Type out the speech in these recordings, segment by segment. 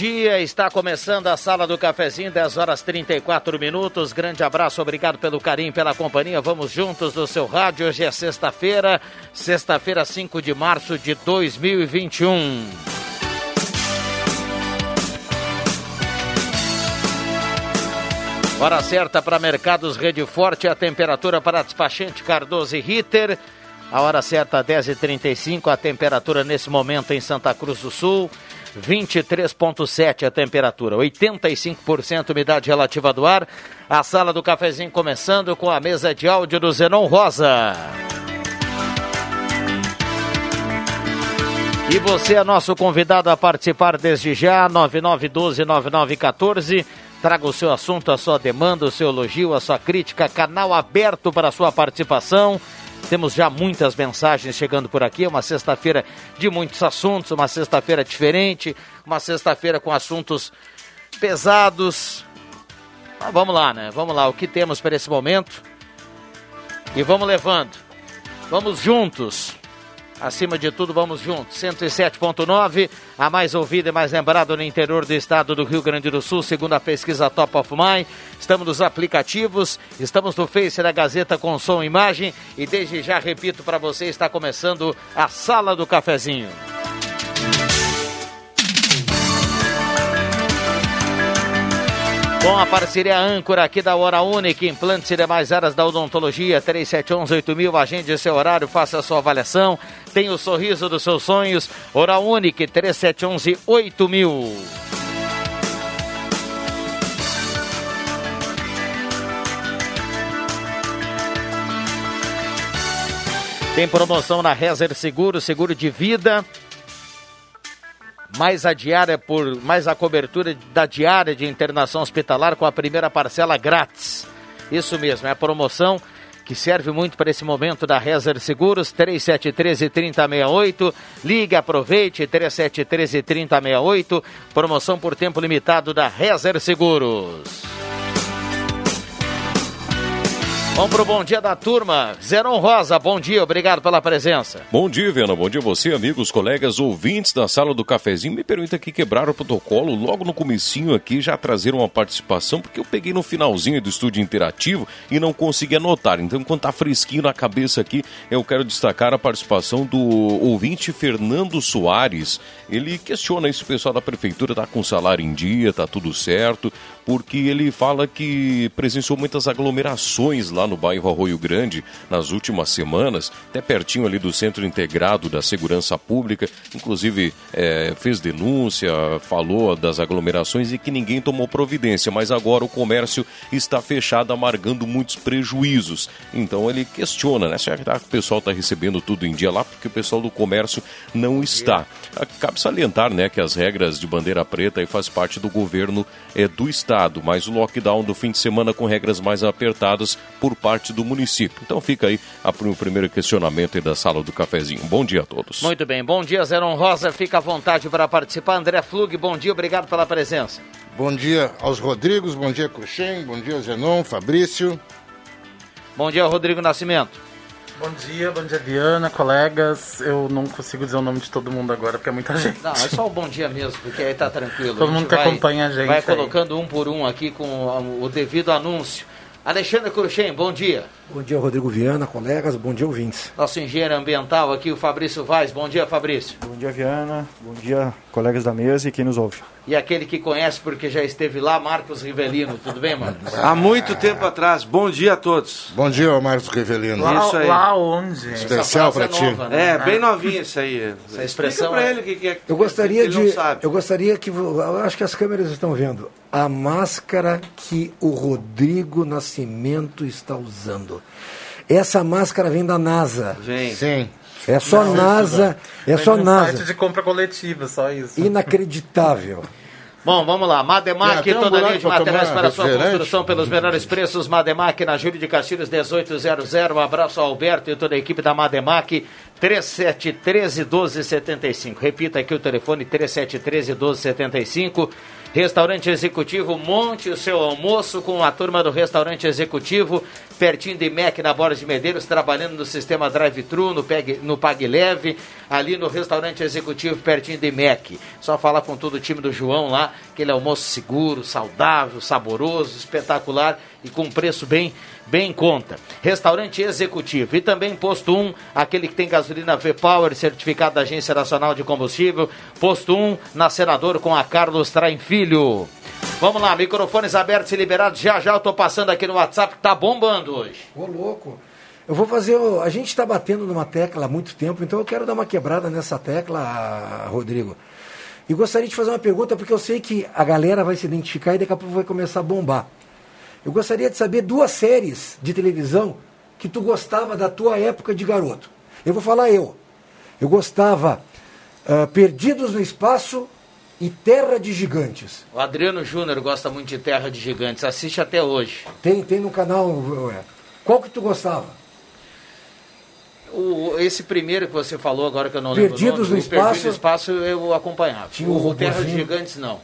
Dia. Está começando a sala do cafezinho, 10 horas 34 minutos. Grande abraço, obrigado pelo carinho, pela companhia. Vamos juntos no seu rádio. Hoje é sexta-feira, sexta-feira, 5 de março de 2021. Hora certa para Mercados Rede Forte, a temperatura para despachante Cardoso e Ritter. A hora certa 10h35, a temperatura nesse momento em Santa Cruz do Sul. 23,7 a temperatura, 85% umidade relativa do ar. A sala do cafezinho começando com a mesa de áudio do Zenon Rosa. E você é nosso convidado a participar desde já, 9912-9914. Traga o seu assunto, a sua demanda, o seu elogio, a sua crítica, canal aberto para a sua participação. Temos já muitas mensagens chegando por aqui. Uma sexta-feira de muitos assuntos, uma sexta-feira diferente, uma sexta-feira com assuntos pesados. Mas vamos lá, né? Vamos lá, o que temos para esse momento? E vamos levando. Vamos juntos. Acima de tudo, vamos juntos. 107.9, a mais ouvida e mais lembrada no interior do estado do Rio Grande do Sul, segundo a pesquisa Top of Mind. Estamos nos aplicativos, estamos no Face da Gazeta com som e imagem. E desde já repito para você, está começando a Sala do Cafezinho. Com a parceria âncora aqui da Hora Única, implantes e demais áreas da odontologia, 3711-8000, agende seu horário, faça a sua avaliação, tem o sorriso dos seus sonhos, Hora Única, 3711-8000. Tem promoção na Rezer Seguro, seguro de vida, mais a diária por mais a cobertura da diária de internação hospitalar com a primeira parcela grátis. Isso mesmo, é a promoção que serve muito para esse momento da Rezer Seguros, 3713-3068. Ligue, aproveite, 3713-3068. Promoção por tempo limitado da Rezer Seguros. Vamos pro bom dia da turma. Zeron Rosa, bom dia, obrigado pela presença. Bom dia, Viana. Bom dia a você, amigos, colegas, ouvintes da sala do cafezinho. Me permita aqui quebrar o protocolo logo no comecinho aqui, já trazer uma participação, porque eu peguei no finalzinho do estúdio interativo e não consegui anotar. Então, enquanto tá fresquinho na cabeça aqui, eu quero destacar a participação do ouvinte Fernando Soares. Ele questiona se o pessoal da prefeitura tá com salário em dia, tá tudo certo, porque ele fala que presenciou muitas aglomerações lá no bairro Arroio Grande nas últimas semanas, até pertinho ali do Centro Integrado da Segurança Pública. Inclusive, é, fez denúncia, falou das aglomerações e que ninguém tomou providência, mas agora o comércio está fechado, amargando muitos prejuízos. Então ele questiona, né? Será que o pessoal está recebendo tudo em dia lá? Porque o pessoal do comércio não está. Cabe salientar, né, que as regras de bandeira preta aí faz parte do governo é, do estado, mas o lockdown do fim de semana com regras mais apertadas por parte do município. Então fica aí a, o primeiro questionamento aí da sala do cafezinho. Bom dia a todos. Muito bem, bom dia, Zeron Rosa. Fica à vontade para participar. André Flug, bom dia, obrigado pela presença. Bom dia aos Rodrigos, bom dia Cruxem, bom dia Zenon, Fabrício. Bom dia, Rodrigo Nascimento. Bom dia, bom dia Viana, colegas. Eu não consigo dizer o nome de todo mundo agora porque é muita gente. Não, é só o bom dia mesmo, porque aí tá tranquilo. Todo mundo que vai, acompanha a gente Vai aí. colocando um por um aqui com o devido anúncio. Alexandre Cruxem, bom dia. Bom dia, Rodrigo Viana, colegas, bom dia, ouvintes. Nosso engenheiro ambiental aqui, o Fabrício Vaz. Bom dia, Fabrício. Bom dia, Viana. Bom dia, colegas da mesa e quem nos ouve. E aquele que conhece porque já esteve lá, Marcos Rivelino. Tudo bem, Marcos? Há muito tempo atrás. Bom dia a todos. Bom dia, Marcos Rivelino. Lá, Isso aí. lá onde? Especial pra frase ti. é nova, né? É, bem novinho isso aí. Essa expressão Explica pra é- ele o que, que é. Eu gostaria ele não de. sabe. Eu gostaria que. Eu acho que as câmeras estão vendo. A máscara que o Rodrigo Nascimento está usando. Essa máscara vem da NASA. Vem. Sim. É só NASA. É só NASA. site de compra coletiva, só isso. Inacreditável. Bom, vamos lá. Mademac, um toda linha de materiais para sua construção pelos menores preços. Mademac na Júlio de Castilhos 1800. Um abraço ao Alberto e toda a equipe da Mademac. 3713 1275. Repita aqui o telefone 3713 1275. Restaurante Executivo, monte o seu almoço com a turma do Restaurante Executivo, pertinho de MEC na Borda de Medeiros, trabalhando no sistema drive-thru, no, no Pag Leve, ali no Restaurante Executivo, pertinho de MEC. Só falar com todo o time do João lá, aquele almoço seguro, saudável, saboroso, espetacular e com preço bem, bem em conta. Restaurante Executivo e também Posto 1, aquele que tem gasolina V-Power, certificado da Agência Nacional de Combustível. Posto 1, na Senador com a Carlos Traem Filho. Vamos lá, microfones abertos e liberados. Já já eu tô passando aqui no WhatsApp, que tá bombando hoje. Ô, louco. Eu vou fazer. A gente está batendo numa tecla há muito tempo, então eu quero dar uma quebrada nessa tecla, Rodrigo. E gostaria de fazer uma pergunta, porque eu sei que a galera vai se identificar e daqui a pouco vai começar a bombar. Eu gostaria de saber duas séries de televisão que tu gostava da tua época de garoto. Eu vou falar eu. Eu gostava ah, Perdidos no Espaço e Terra de Gigantes. O Adriano Júnior gosta muito de Terra de Gigantes, assiste até hoje. Tem, tem no canal. ué. Qual que tu gostava? O, esse primeiro que você falou, agora que eu não lembro Perdidos o nome, no o Perdidos Espaço. no Espaço eu acompanhava. Tinha o o Terra. Gigantes não.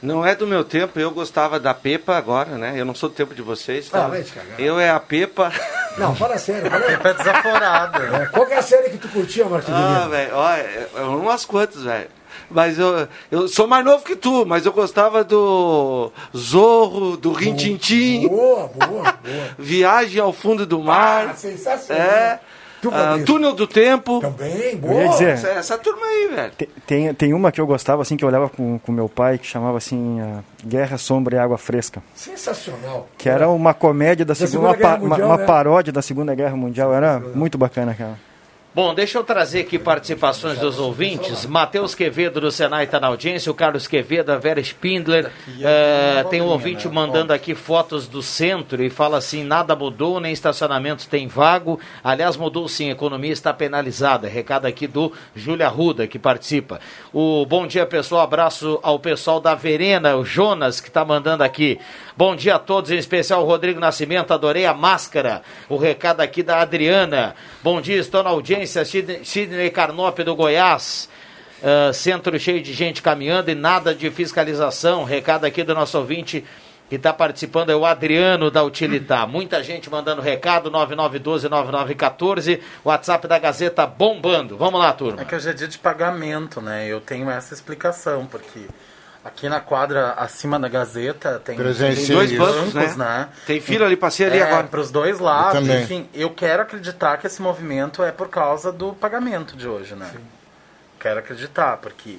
Não é do meu tempo, eu gostava da Pepa agora, né? Eu não sou do tempo de vocês. Ah, Tá? vai te cagar. eu é a Pepa. Não, fala sério. Fala aí. É desaforado. É, qual que é a série que tu curtia, Marcos Ah, velho, ó, é- é umas quantas, velho. Mas eu, eu sou mais novo que tu, mas eu gostava do Zorro, do Rintintim, Boa, boa, boa. Viagem ao Fundo do Mar. Ah, sensacional. É. Tu, Fabrício? Túnel do Tempo. Também, boa. dizer, Essa, essa turma aí, velho. te- tem, tem uma que eu gostava, assim, que eu olhava com, com meu pai, que chamava, assim, ah, Guerra, Sombra e Água Fresca. Sensacional. Que era uma comédia da, segunda, Segunda uma, uma- Mundial, uma né? paródia da Segunda Guerra Mundial. Era muito bacana aquela. Bom, deixa eu trazer aqui participações dos ouvintes. Matheus Quevedo do Senai está na audiência, o Carlos Quevedo, a Vera Spindler. eh, tem um ouvinte mandando aqui fotos do centro e fala assim: nada mudou, nem estacionamento tem vago. Aliás, mudou sim, a economia está penalizada. Recado aqui do Júlia Ruda, que participa. O bom dia, pessoal. Abraço ao pessoal da Verena, o Jonas, que está mandando aqui. Bom dia a todos, em especial o Rodrigo Nascimento. Adorei a máscara. O recado aqui da Adriana. Bom dia, estou na audiência. Sidney Sidney Carnop do Goiás. Ah, centro cheio de gente caminhando e nada de fiscalização. Recado aqui do nosso ouvinte que está participando é o Adriano da Utilitar. Muita gente mandando recado, 9912-9914. WhatsApp da Gazeta bombando. Vamos lá, turma. É que hoje é dia de pagamento, né? Eu tenho essa explicação, porque aqui na quadra acima da Gazeta tem, tem dois isso. bancos, né? né? Tem fila ali, passei ali é, agora. para os dois lados. Eu. Enfim, eu quero acreditar que esse movimento é por causa do pagamento de hoje, né? Quero acreditar, porque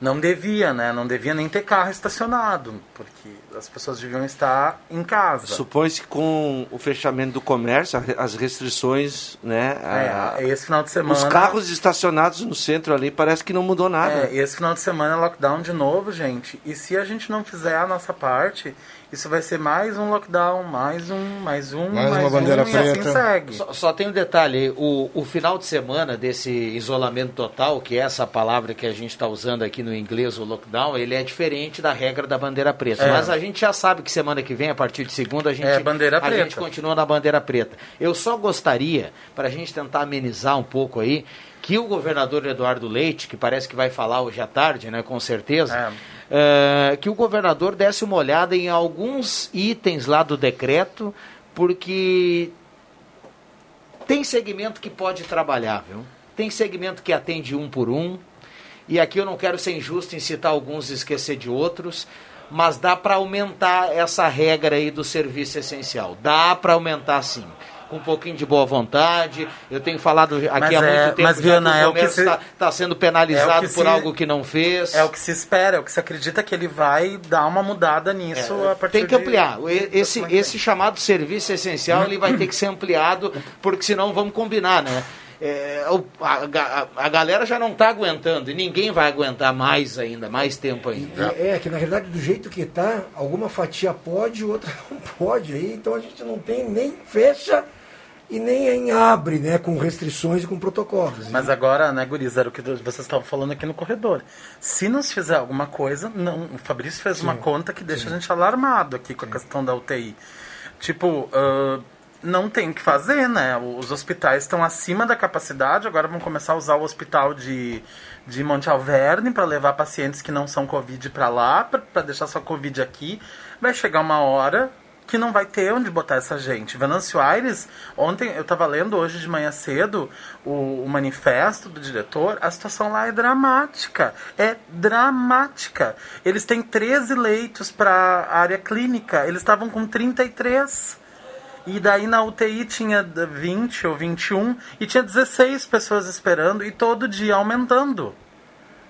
não devia, né? Não devia nem ter carro estacionado, porque as pessoas deviam estar em casa. Supõe-se que com o fechamento do comércio, as restrições, né? a- É, esse final de semana. os carros estacionados no centro ali parece que não mudou nada. É, esse final de semana é lockdown de novo, gente. E se a gente não fizer a nossa parte, isso vai ser mais um lockdown, mais um, mais um, Mais mais, uma bandeira um, e assim preta. segue. Só, só tem um detalhe, o, o final de semana desse isolamento total, que é essa palavra que a gente está usando aqui no inglês, o lockdown, ele é diferente da regra da bandeira preta. É. Mas a gente já sabe que semana que vem, a partir de segunda, a gente, É, bandeira a preta. gente continua na bandeira preta. Eu só gostaria, para a gente tentar amenizar um pouco aí, que o governador Eduardo Leite, que parece que vai falar hoje à tarde, né, com certeza, eh, que o governador desse uma olhada em alguns itens lá do decreto, porque tem segmento que pode trabalhar, viu? Tem segmento que atende um por um. E aqui eu não quero ser injusto em citar alguns e esquecer de outros. mas dá para aumentar essa regra aí do serviço essencial. Dá para aumentar sim. Com um pouquinho de boa vontade. Eu tenho falado aqui Mas há é- muito tempo mas, Viana, que é o o que comércio se- está tá sendo penalizado é por se- algo que não fez. É o que se espera, é o que se acredita que ele vai dar uma mudada nisso a partir É, Tem que de- ampliar. O- e- Esse, esse chamado serviço essencial ele vai ter que ser ampliado, porque senão vamos combinar, né? É, a, ga- a galera já não está aguentando e ninguém vai aguentar mais ainda, mais tempo ainda. E É, que na realidade, do jeito que tá, alguma fatia pode, outra não pode. Aí, então a gente não tem nem fecha e nem abre, né? Com restrições e com protocolos. Mas agora, né, Guriz, era o que vocês estavam falando aqui no corredor. Se nos fizer alguma coisa, não. O Fabrício fez uma conta que deixa a gente alarmado aqui com a questão da UTI. Tipo, ah, não tem o que fazer, né? Os hospitais estão acima da capacidade, agora vão começar a usar o hospital de, de Monte Alverne para levar pacientes que não são Covid para lá, para deixar só Covid aqui. Vai chegar uma hora que não vai ter onde botar essa gente. Venâncio Aires, ontem eu estava lendo hoje de manhã cedo o, o manifesto do diretor, a situação lá é dramática. É dramática. Eles têm 13 leitos para a área clínica, eles estavam com 33. E daí na UTI tinha 20 ou 21 e tinha 16 pessoas esperando e todo dia aumentando.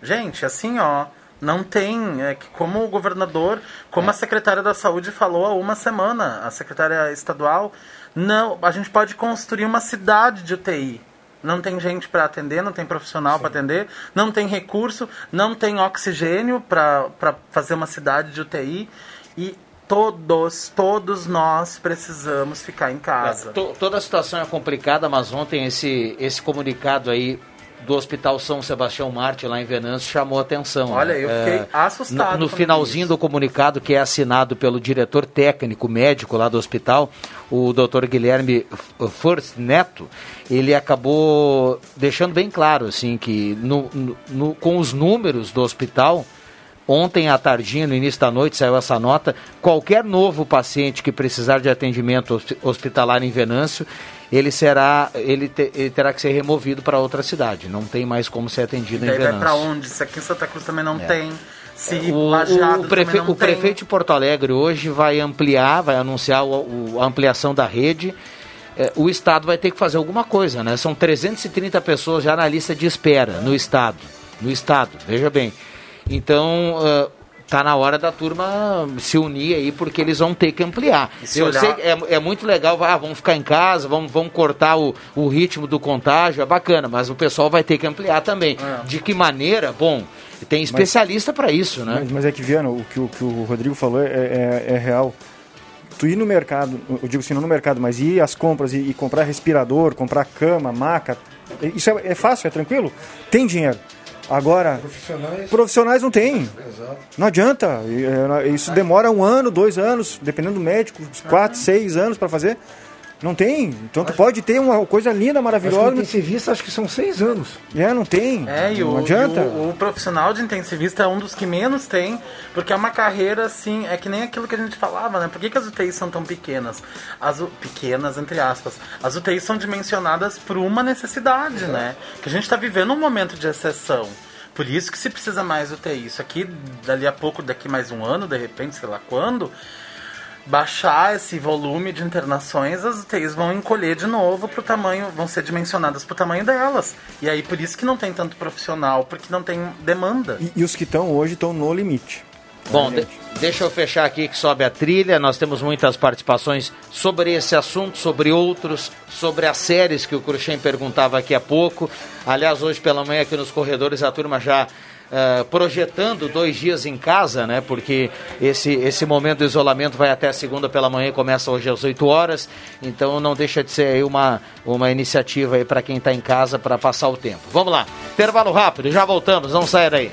Gente, assim, ó, não tem. É que como o governador, como a secretária da saúde falou há uma semana, a secretária estadual, não, a gente pode construir uma cidade de UTI. Não tem gente para atender, não tem profissional para atender, não tem recurso, não tem oxigênio para fazer uma cidade de UTI. E todos, todos nós precisamos ficar em casa. É, to- toda a situação é complicada, mas ontem esse, esse comunicado aí do Hospital São Sebastião Marte, lá em Venâncio, chamou a atenção. Olha, né? eu fiquei É, assustado No, no finalzinho do comunicado, que é assinado pelo diretor técnico médico lá do hospital, o Dr. Guilherme First Neto, ele acabou deixando bem claro assim que no- no- com os números do hospital, Ontem à tardinha, no início da noite, saiu essa nota. Qualquer novo paciente que precisar de atendimento hospi- hospitalar em Venâncio, ele será, ele, te- ele terá que ser removido para outra cidade. Não tem mais como ser atendido em Daí vai Venâncio. pra onde? Se aqui em Santa Cruz também não É. tem. Se O, Lajeado o, prefe- o prefeito de Porto Alegre hoje vai ampliar, vai anunciar o- o- a ampliação da rede. É, o Estado vai ter que fazer alguma coisa, né? São 330 pessoas já na lista de espera no Estado. No Estado, veja bem. Então, ah, tá na hora da turma se unir aí, porque eles vão ter que ampliar. Se Eu olhar- sei que é, é muito legal, ah, vamos ficar em casa, vamos, vamos cortar o, o ritmo do contágio, é bacana, mas o pessoal vai ter que ampliar também. É. De que maneira? Bom, tem especialista para isso, né? Mas, mas é que, Viana, o que, o que o Rodrigo falou é, é, é real. Tu ir no mercado, eu digo assim, não no mercado, mas ir às compras e, e comprar respirador, comprar cama, maca, isso é, é fácil, é tranquilo? Tem dinheiro. Agora, Profissionais. profissionais não tem. Exato. Não adianta. E, é, Isso demora um ano, dois anos, dependendo do médico, quatro, seis anos para fazer. Não tem. Então tu pode ter uma coisa linda, Acho que maravilhosa. intensivista acho que são seis anos. É, não tem. É, e não o, adianta. e o, o profissional de intensivista é um dos que menos tem, porque é uma carreira assim, é que nem aquilo que a gente falava, né? Por que, que as UTIs são tão pequenas? As pequenas, entre aspas. As UTIs são dimensionadas por uma necessidade, né? Que a gente está vivendo um momento de exceção. Por isso que se precisa mais UTI. Isso aqui, dali a pouco, daqui mais um ano, de repente, sei lá quando, baixar esse volume de internações, as UTIs vão encolher de novo pro tamanho, vão ser dimensionadas pro tamanho delas. E aí por isso que não tem tanto profissional, porque não tem demanda. E, e os que estão hoje estão no limite. Bom, de- deixa eu fechar aqui que sobe a trilha. Nós temos muitas participações sobre esse assunto, sobre outros, sobre as séries que o Cruxem perguntava aqui há pouco. Aliás, hoje pela manhã aqui nos corredores a turma já eh, projetando dois dias em casa, né? Porque esse, esse momento do isolamento vai até segunda pela manhã começa hoje às 8 horas. Então não deixa de ser aí uma, uma iniciativa aí para quem está em casa para passar o tempo. Vamos lá, intervalo rápido, já voltamos, vamos sair aí.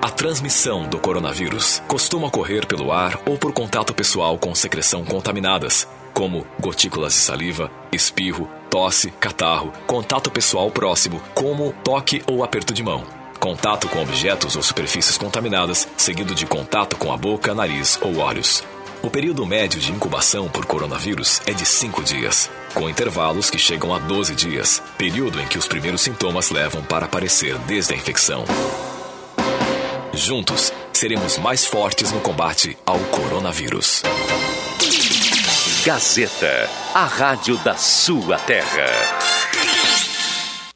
A transmissão do coronavírus costuma ocorrer pelo ar ou por contato pessoal com secreção contaminadas, como gotículas de saliva, espirro, tosse, catarro, contato pessoal próximo, como toque ou aperto de mão. Contato com objetos ou superfícies contaminadas, seguido de contato com a boca, nariz ou olhos. O período médio de incubação por coronavírus é de 5 dias, com intervalos que chegam a 12 dias, período em que os primeiros sintomas levam para aparecer desde a infecção. Juntos, seremos mais fortes no combate ao coronavírus. Gazeta, a rádio da sua terra.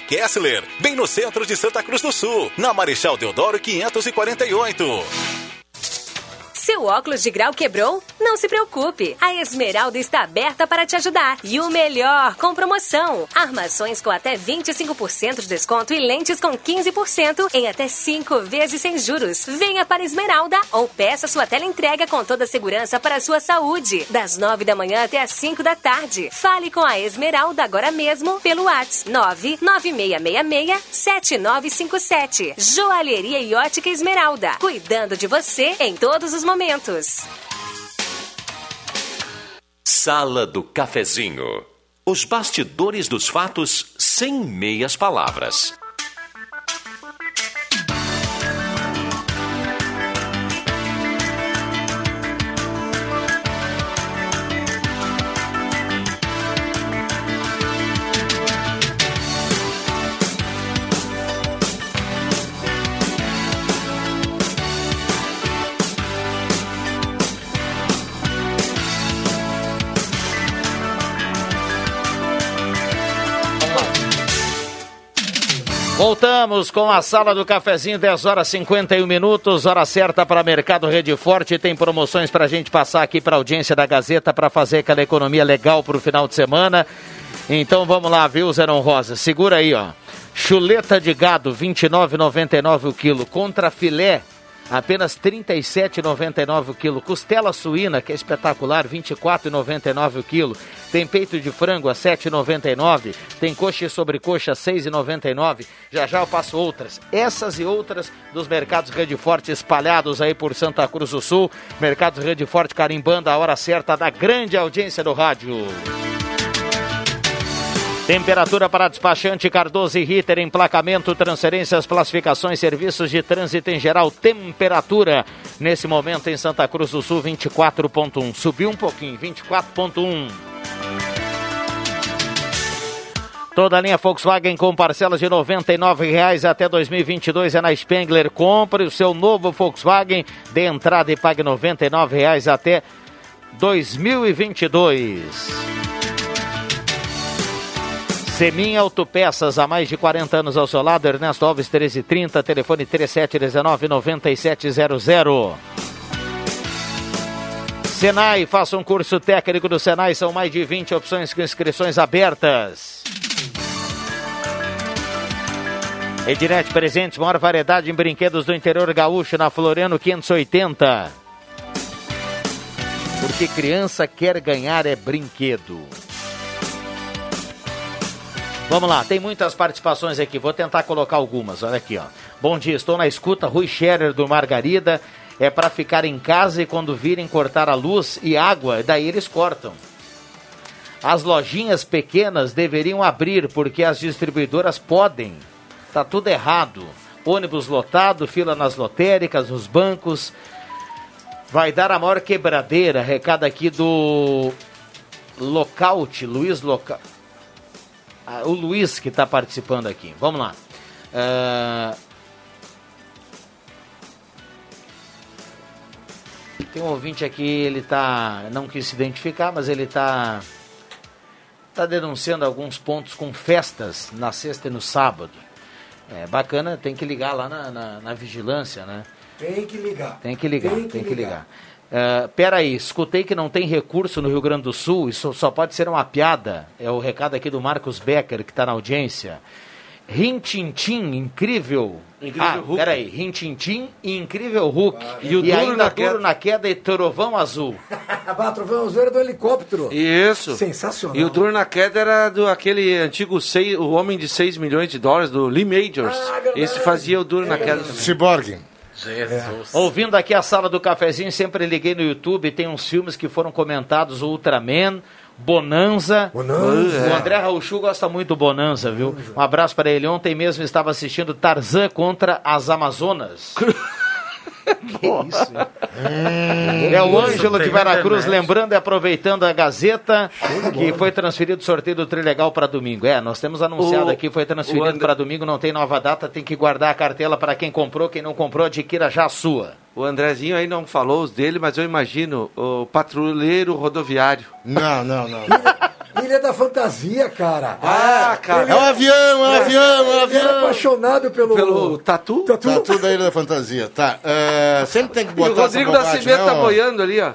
Kessler, bem no centro de Santa Cruz do Sul, na Marechal Deodoro 548. Seu óculos de grau quebrou? Não se preocupe, a Esmeralda está aberta para te ajudar. E o melhor, com promoção. Armações com até 25% de desconto e lentes com 15% em até 5 vezes sem juros. Venha para Esmeralda ou peça sua tela entrega com toda a segurança para a sua saúde. Das 9 da manhã até as 5 da tarde. Fale com a Esmeralda agora mesmo pelo WhatsApp 99666-7957. Joalheria e ótica Esmeralda. Cuidando de você em todos os momentos. Sala do Cafezinho. Os bastidores dos fatos sem meias palavras. Voltamos com a sala do cafezinho, 10 horas 51 minutos, hora certa para Mercado Rede Forte. Tem promoções para a gente passar aqui para a audiência da Gazeta para fazer aquela economia legal para o final de semana. Então vamos lá, viu, Zeron Rosa? Segura aí, ó. Chuleta de gado, R$ 29,99 o quilo. Contra filé, apenas R$ 37,99 o quilo. Costela suína, que é espetacular, R$ 24,99 o quilo. Tem peito de frango a R$ 7,99. Tem coxa e sobrecoxa a R$ 6,99. Já já eu passo outras. Essas e outras dos mercados Rede Forte espalhados aí por Santa Cruz do Sul. Mercados Rede Forte carimbando a hora certa da grande audiência do rádio. Temperatura para despachante Cardoso e Ritter, emplacamento, transferências, classificações, serviços de trânsito em geral. Temperatura nesse momento em Santa Cruz do Sul 24.1. Subiu um pouquinho, 24.1. Toda a linha Volkswagen com parcelas de R$ 99,00 até 2022 é na Spengler. Compre o seu novo Volkswagen, dê entrada e pague R$ 99,00 até 2022. Semin Autopeças, há mais de 40 anos ao seu lado, Ernesto Alves 1330, telefone 3719-9700. Senai, faça um curso técnico do Senai, são mais de 20 opções com inscrições abertas. Ednet Presentes, maior variedade em brinquedos do interior gaúcho, na Floriano 580. Porque criança quer ganhar é brinquedo. Vamos lá, tem muitas participações aqui, vou tentar colocar algumas. Olha aqui, ó. Bom dia, estou na escuta, Rui Scherer do Margarida. É para ficar em casa e quando virem cortar a luz e água, daí eles cortam. As lojinhas pequenas deveriam abrir porque as distribuidoras podem. Tá tudo errado. ônibus lotado, fila nas lotéricas, nos bancos. Vai dar a maior quebradeira. Recado aqui do Lockout, Luiz Loca... Ah, o Luiz que está participando aqui. Vamos lá. Ah, Tem um ouvinte aqui, ele tá. Não quis se identificar, mas ele tá. Tá denunciando alguns pontos com festas na sexta e no sábado. É bacana, tem que ligar lá na, na, na vigilância, né? Tem que ligar. Tem que ligar, tem que, Tem que ligar. Uh, peraí, escutei que não tem recurso no Rio Grande do Sul, isso só pode ser uma piada. É o recado aqui do Marcos Becker, que está na audiência. Rintintim, incrível. Incrível ah, Hulk. peraí, Rintintim e incrível Hulk. E o duro ainda na duro queda. na queda e trovão azul. Ah, trovão azul era do helicóptero. Isso. Sensacional. E o duro na queda era do aquele antigo seis, o homem de 6 milhões de dólares, do Lee Majors. Esse fazia o duro na queda também. Jesus. Ouvindo aqui a sala do cafezinho, sempre liguei no YouTube, tem uns filmes que foram comentados, o Ultraman, Bonanza. Bonanza. O André Rauchu gosta muito do Bonanza, viu? Um abraço para ele. Ontem mesmo estava assistindo Tarzan contra as Amazonas. que isso, hein? É o Ângelo de Veracruz, lembrando e aproveitando a Gazeta, que foi transferido o sorteio do Trilegal para domingo. É, nós temos anunciado O- aqui, foi transferido André- para domingo, não tem nova data, tem que guardar a cartela para quem comprou, quem não comprou, adquira já a sua. O Andrezinho aí não falou os dele, mas eu imagino o patrulheiro rodoviário. Não, não, não. Ilha da Fantasia, cara. Ah, cara. É um avião, é um avião, é um Ele era avião. apaixonado pelo... Pelo tatu? Tatu. Tá tudo aí da fantasia. Tá. é, sempre tem que E botar o Rodrigo bobagem, Nascimento né, tá boiando ali, ó.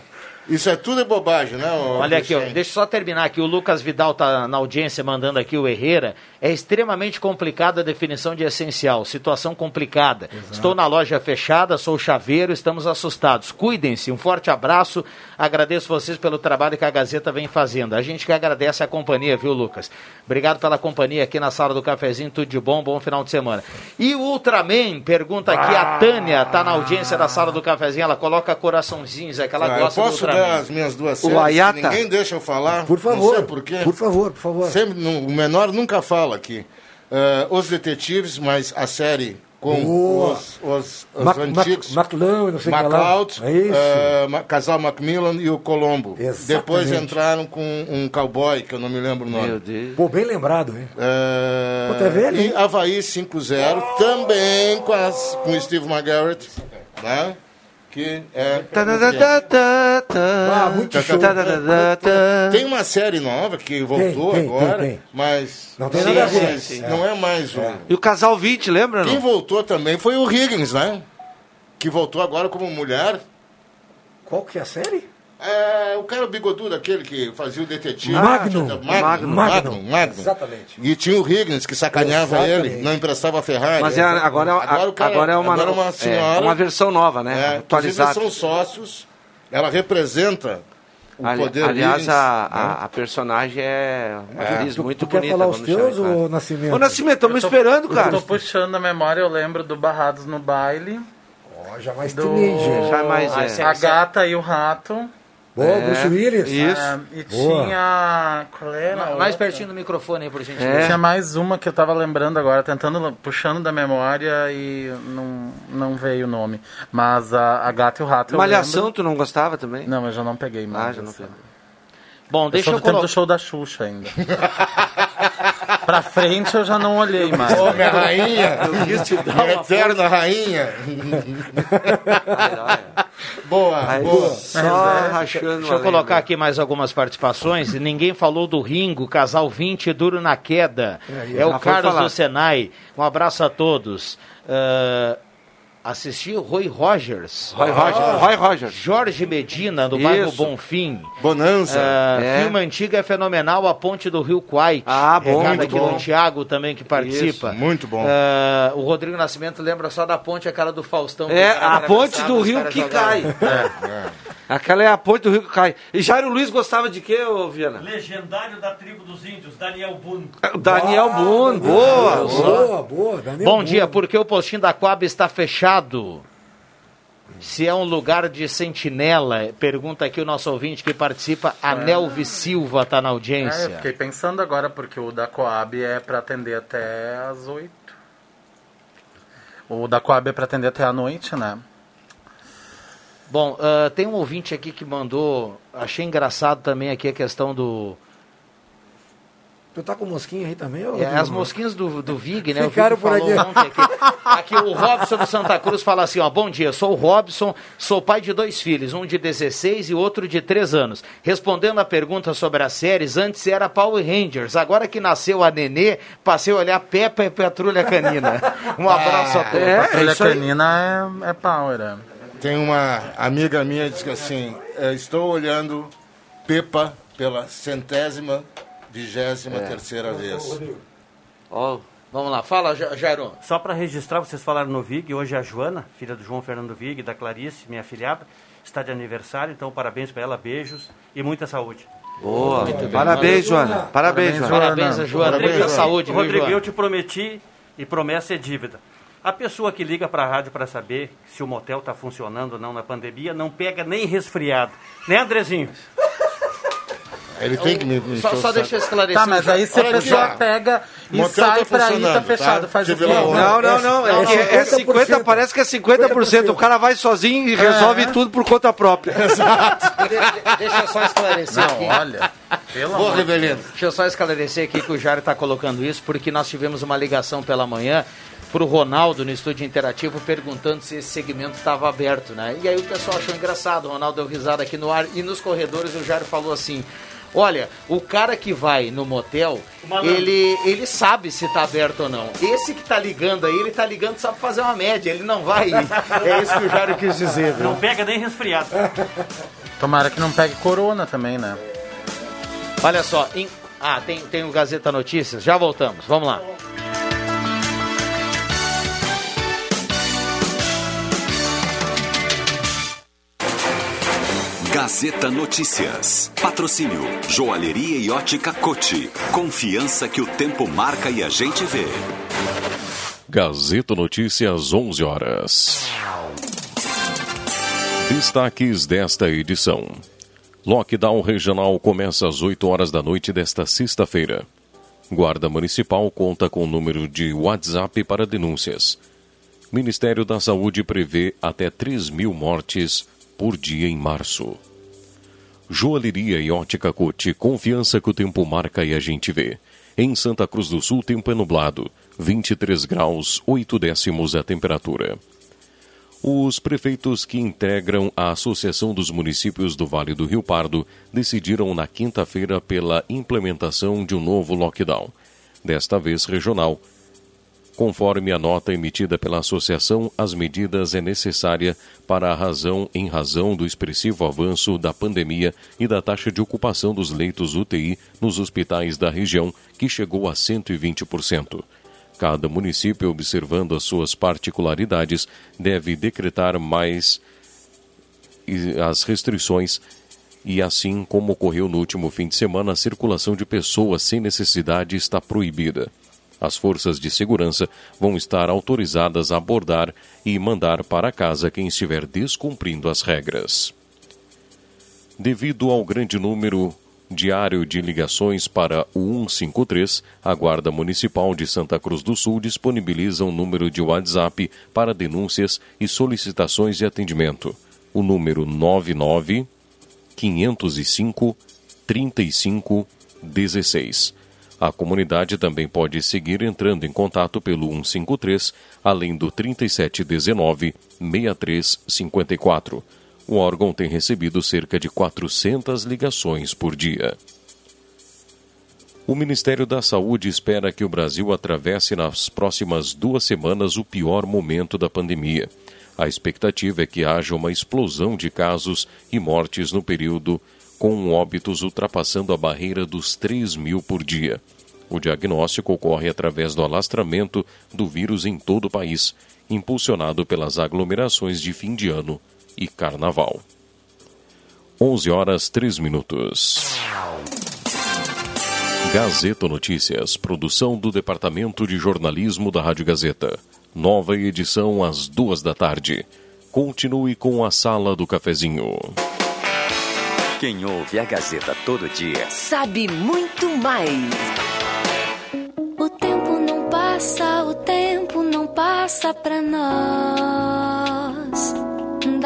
Isso é tudo é bobagem, né? Olha aqui, ó, deixa eu só terminar aqui. O Lucas Vidal tá na audiência mandando aqui o Herrera. É extremamente complicada a definição de essencial. Situação complicada. Estou na loja fechada, sou chaveiro, estamos assustados. Cuidem-se. Um forte abraço. Agradeço vocês pelo trabalho que a Gazeta vem fazendo. A gente que agradece a companhia, viu, Lucas? Obrigado pela companhia aqui na sala do cafezinho. Tudo de bom, bom final de semana. E o Ultraman, pergunta aqui, a Tânia tá na audiência da sala do cafezinho. Ela coloca coraçõezinhos, é que ela Ah, eu gosta do posso Ultraman. dar as minhas duas O? Ayata. Ninguém deixa eu falar. Por Não favor. sei por quê. Por favor, por favor. Sempre, o menor nunca fala aqui. Ah, os detetives, mas a série com Boa. os, os, os Mac, antigos. Mac, McLean, não sei o que lá. MacLeod, É isso. Ma- casal Macmillan e o Colombo. Exatamente. Depois entraram com um cowboy, que eu não me lembro o nome. Meu Deus. Pô, bem lembrado, hein? Ah, Pô, tá velho, hein? e Havaí 5-0, também com, as, com o Steve McGarrett, né? Que é. Ah, muito show. Tem uma série nova que voltou Tem, tem, agora, tem, tem. mas. Não tem nada a ver. Não é mais o. E o casal 20, lembra? Quem Não? voltou também foi o Higgins, né? Que voltou agora como mulher. Qual que é a série? É, o cara bigodudo, aquele que fazia o detetive. Magnum. Magnum, Magnum. Magnum, Magnum. Exatamente. E tinha o Higgins que sacaneava Exatamente. ele, não emprestava a Ferrari. Mas é, agora, é- Agora o cara- agora é uma, agora é uma senhora. uma versão nova, né? É, Atualizada. são sócios. Ela representa o Ali- poder aliás, Higgins, a, né? a, a personagem é uma atriz Tu- muito tu quer bonita. falar os vamos teus ou Nascimento? Ô, Nascimento, estamos esperando, Eu cara. tô puxando a memória, eu lembro do Barrados no Baile, Ó, jamais do teenager. Já mais Ah, é. A Gata e o Rato. Boa, É. Bruce Willis. Isso. Ah, e Boa. tinha. Qual era? Mais outra? pertinho do microfone aí, por gentileza. É. Tinha mais uma que eu tava lembrando agora, tentando, puxando da memória e não, não veio o nome. Mas a, a Gata e o Rato eu Malhação, tu não gostava também? Não, eu já não peguei mais. Ah, já não pegou. Bom, Eu deixa sou eu do tempo do show da Xuxa ainda. pra frente eu já não olhei mais. Ô, minha rainha, minha eterna rainha. boa, Aí, boa. só é, rachando Deixa eu a colocar lenda. aqui mais algumas participações. Ninguém falou do Ringo, casal 20, duro na queda. É, o já foi Carlos do Senai. Um abraço a todos. Ah, assisti o Roy Rogers. Roy Rogers. Roy Rogers. Jorge Medina, no bairro. Bonfim. Bonanza. Ah, É. Filme antigo é fenomenal, A Ponte do Rio Quai. Ah, bom, Recado aqui bom. do Thiago também que participa. Isso, muito bom. Ah, o Rodrigo Nascimento lembra só da ponte, aquela do Faustão. É, cara a ponte do rio que cai. Aquela é a ponte do rio que cai. E Jairo Luiz gostava de quê, ô Viana? Legendário da tribo dos índios, Daniel Boone. O Daniel Boone, boa. boa. Boa, boa. Daniel Bom Boone. dia, por que o postinho da Coab está fechado? Se é um lugar de sentinela, pergunta aqui o nosso ouvinte que participa, a Nelvi Silva está na É, audiência. eu fiquei pensando agora, porque o da Coab é pra atender até às 8. O da Coab é para atender até a noite, né? Bom, ah, tem um ouvinte aqui que mandou. Achei engraçado também aqui a questão do. Tu tá com mosquinha aí também? É, as mosquinhas do, do Vig, né? O Ficaram Vig por aqui. ontem aqui. Aqui o Robson do Santa Cruz fala assim, ó, bom dia, sou o Robson, sou pai de dois filhos, um de 16 e outro de 3 anos. Respondendo a pergunta sobre as séries, antes era Power Rangers, agora que nasceu a Nenê, passei a olhar Peppa e Patrulha Canina. Um abraço a todos. É, Patrulha Canina é, é power, é. Tem uma amiga minha que diz que assim, eh, estou olhando Pepa pela centésima, vigésima É. terceira vez. Ó, Vamos lá, fala, Ja- Jairo. Só para registrar, vocês falaram no Vig, hoje a Joana, filha do João Fernando Vig, da Clarice, minha filhada, está de aniversário, então parabéns para ela, beijos e muita saúde. Boa. Parabéns, Joana. Parabéns, Joana. Parabéns a Joana, Rodrigo, muita saúde, viu, Rodrigo, Joana? eu te prometi e promessa é dívida. A pessoa que liga para a rádio para saber se o motel está funcionando ou não na pandemia não pega nem resfriado. Né, Andrezinho? Ele tem que me, me Só- só deixa eu esclarecer. Tá, mas aí se a aqui, pessoa pega e Motel sai tá pra ir, tá fechado, tá? faz o quê? Não, não, não. É, que é 50, 50%. parece que é 50%. O cara vai sozinho e resolve tudo por conta própria. De- Deixa eu só esclarecer aqui. Não, olha. Pelo amor de Rivelino. Deixa eu só esclarecer aqui que o Jair está colocando isso, porque nós tivemos uma ligação pela manhã para o Ronaldo no estúdio interativo perguntando se esse segmento estava aberto, né? E aí o pessoal achou engraçado, o Ronaldo deu risada aqui no ar e nos corredores o Jair falou assim. Olha, o cara que vai no motel, ele, ele sabe se tá aberto ou não. Esse que tá ligando aí, ele tá ligando só pra fazer uma média, ele não vai. É isso que o Jair quis dizer, viu? Não pega nem resfriado. Tomara que não pegue corona também, né? Olha só, em- ah, tem, tem o Gazeta Notícias, já voltamos, vamos lá. Gazeta Notícias. Patrocínio Joalheria e Ótica Cote. Confiança que o tempo marca e a gente vê. Gazeta Notícias, 11 horas. Destaques desta edição. Lockdown regional começa às 8 horas da noite desta sexta-feira. Guarda Municipal conta com número de WhatsApp para denúncias. Ministério da Saúde prevê até 3 mil mortes por dia em março. Joalheria e ótica Cote, confiança que o tempo marca e a gente vê. Em Santa Cruz do Sul, tempo é nublado, 23 graus, 8 décimos a temperatura. Os prefeitos que integram a Associação dos Municípios do Vale do Rio Pardo decidiram na quinta-feira pela implementação de um novo lockdown, desta vez regional. Conforme a nota emitida pela associação, as medidas é necessária para a razão em razão do expressivo avanço da pandemia e da taxa de ocupação dos leitos UTI nos hospitais da região, que chegou a 120%. Cada município, observando as suas particularidades, deve decretar mais as restrições e assim como ocorreu no último fim de semana, a circulação de pessoas sem necessidade está proibida. As forças de segurança vão estar autorizadas a abordar e mandar para casa quem estiver descumprindo as regras. Devido ao grande número diário de ligações para o 153, a Guarda Municipal de Santa Cruz do Sul disponibiliza um número de WhatsApp para denúncias e solicitações de atendimento. O número 99 505 35 16. A comunidade também pode seguir entrando em contato pelo 153, além do 3719 6354. O órgão tem recebido cerca de 400 ligações por dia. O Ministério da Saúde espera que o Brasil atravesse nas próximas duas semanas o pior momento da pandemia. A expectativa é que haja uma explosão de casos e mortes no período, com óbitos ultrapassando a barreira dos 3 mil por dia. O diagnóstico ocorre através do alastramento do vírus em todo o país, impulsionado pelas aglomerações de fim de ano e carnaval. 11 horas 3 minutos. Gazeta Notícias, produção do Departamento de Jornalismo da Rádio Gazeta. Nova edição às duas da tarde. Continue com a Sala do Cafezinho. Quem ouve a Gazeta todo dia Sabe muito mais. O tempo não passa, o tempo não passa pra nós.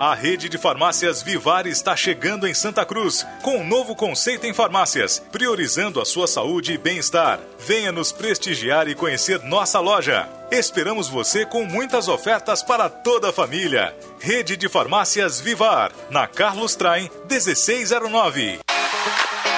A rede de farmácias Vivar está chegando em Santa Cruz com um novo conceito em farmácias, priorizando a sua saúde e bem-estar. Venha nos prestigiar e conhecer nossa loja. Esperamos você com muitas ofertas para toda a família. Rede de Farmácias Vivar, na Carlos Traem 1609.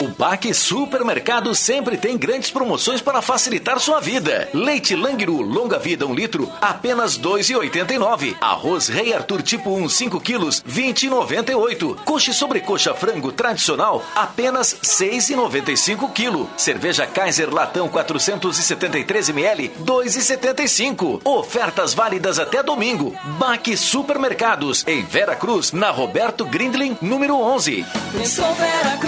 O Baque Supermercado sempre tem grandes promoções para facilitar sua vida. Leite Langiru longa vida 1 um litro, apenas R$ 2,89. Arroz Rei Arthur tipo 1, 5 quilos, R$ 20,98. Coxa e sobrecoxa frango tradicional, apenas R$ 6,95 quilo. Cerveja Kaiser Latão 473 ml, R$ 2,75. Ofertas válidas até domingo. Baque Supermercados, em Vera Cruz, na Roberto Grindlin, número 11. Pensou Vera Cruz,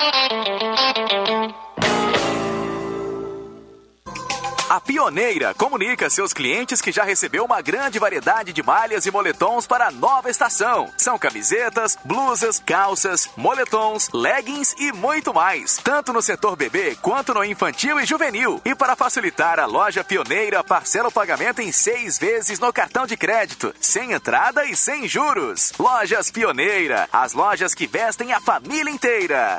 Thank you. A Pioneira comunica a seus clientes que já recebeu uma grande variedade de malhas e moletons para a nova estação. São camisetas, blusas, calças, moletons, leggings e muito mais. Tanto no setor bebê quanto no infantil e juvenil. E para facilitar, a loja Pioneira parcela o pagamento em seis vezes no cartão de crédito, sem entrada e sem juros. Lojas Pioneira, as lojas que vestem a família inteira.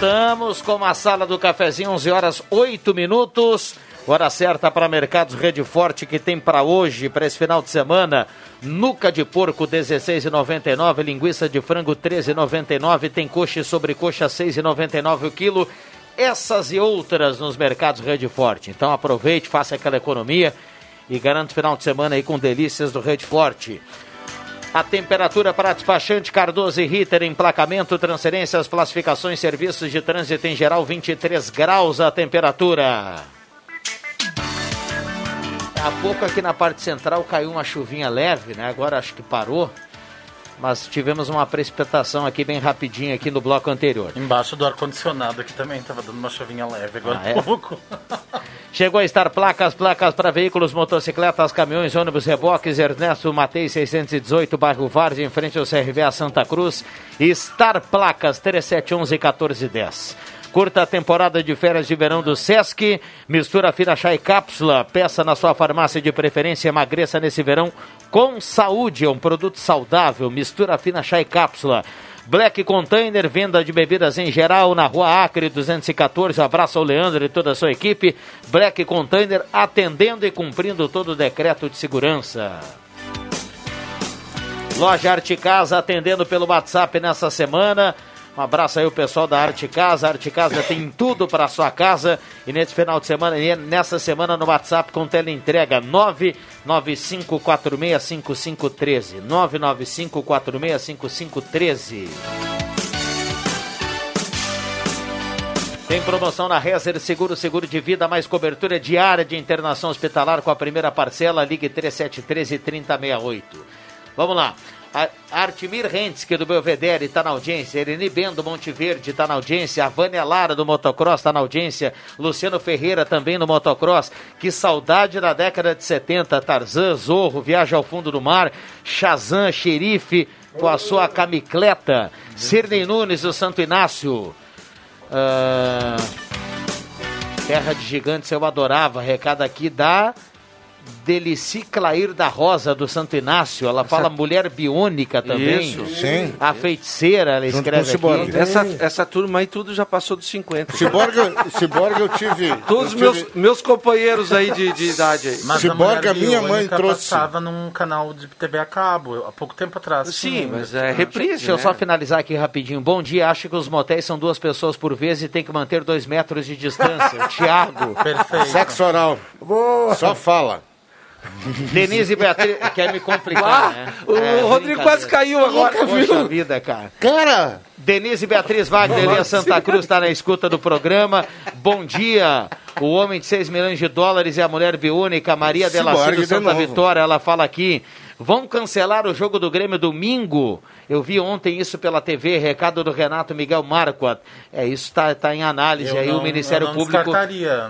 Voltamos com a sala do cafezinho, 11 horas 8 minutos. Hora certa para Mercados Rede Forte que tem para hoje, para esse final de semana. Nuca de porco 16,99, linguiça de frango 13,99, tem coxa e sobrecoxa 6,99 o quilo. Essas e outras nos mercados Rede Forte. Então aproveite, faça aquela economia e garante o final de semana aí com delícias do Rede Forte. A temperatura para despachante Cardoso e Ritter, emplacamento, transferências, classificações, serviços de trânsito em geral, 23 graus a temperatura. Há pouco aqui na parte central caiu uma chuvinha leve, né? Agora acho que parou. Mas tivemos uma precipitação aqui bem rapidinho aqui no bloco anterior. Embaixo do ar-condicionado aqui também estava dando uma chuvinha leve agora Ah, é? pouco. Chegou a estar placas, placas para veículos, motocicletas, caminhões, ônibus, reboques, Ernesto Matei 618, bairro Várzea, em frente ao CRVA Santa Cruz. Star Placas 3711 1410. Curta a temporada de férias de verão do Sesc. Mistura fina chá e cápsula. Peça na sua farmácia de preferência. Emagreça nesse verão com saúde. É um produto saudável. Mistura fina chá e cápsula. Black Container, venda de bebidas em geral na rua Acre 214. Abraço ao Leandro e toda a sua equipe. Black Container atendendo e cumprindo todo o decreto de segurança. Loja Arte Casa atendendo pelo WhatsApp nessa semana. Um abraço aí o pessoal da Arte Casa. A Arte Casa tem tudo para sua casa. E nesse final de semana, e nessa semana no WhatsApp com teleentrega 995465513. 995465513. Tem promoção na Rezer Seguro, seguro de vida, mais cobertura diária de internação hospitalar com a primeira parcela, ligue 3713 3068. Vamos lá. Artimir Rentz, do Belvedere, está na audiência. Ereni Ben, do Monte Verde, está na audiência. A Vânia Lara, do Motocross, está na audiência. Luciano Ferreira, também no Motocross. Que saudade da década de 70. Tarzan, Zorro, Viaja ao Fundo do Mar. Shazam, Xerife, com a sua camicleta. Sirnei Nunes, do Santo Inácio. Ah, Terra de Gigantes eu adorava. Recado aqui da Delici Clair da Rosa do Santo Inácio. Ela fala mulher biônica também. Isso. Sim. A feiticeira, ela escreve aqui. Essa, essa turma aí tudo já passou dos 50. Ciborgue, Ciborgue eu tive. Todos eu os meus, tive- meus companheiros aí de, de idade aí. Mas Ciborgue, a minha mãe trouxe. passava num canal de TV a cabo, há pouco tempo atrás. Sim, Tinha, mas é reprise, Deixa eu né? só finalizar aqui rapidinho. Bom dia, acho que os motéis são duas pessoas por vez e tem que manter dois metros de distância. Tiago. Perfeito. Sexo oral. Boa. Só fala. Denise Beatriz, quer me complicar, Ah, né? o É, Rodrigo quase caiu agora, Poxa viu? vida, cara. Cara! Denise Beatriz Wagner, Santa Cruz, está na escuta do programa. Bom dia. O homem de 6 milhões de dólares e a mulher biônica, Maria Delacy Ciborgue do de Santa novo. Vitória, ela fala aqui. Vão cancelar o jogo do Grêmio domingo? Eu vi ontem isso pela TV, recado do Renato Miguel Marquardt. É, isso está tá em análise Eu aí, o não- Ministério eu não Público.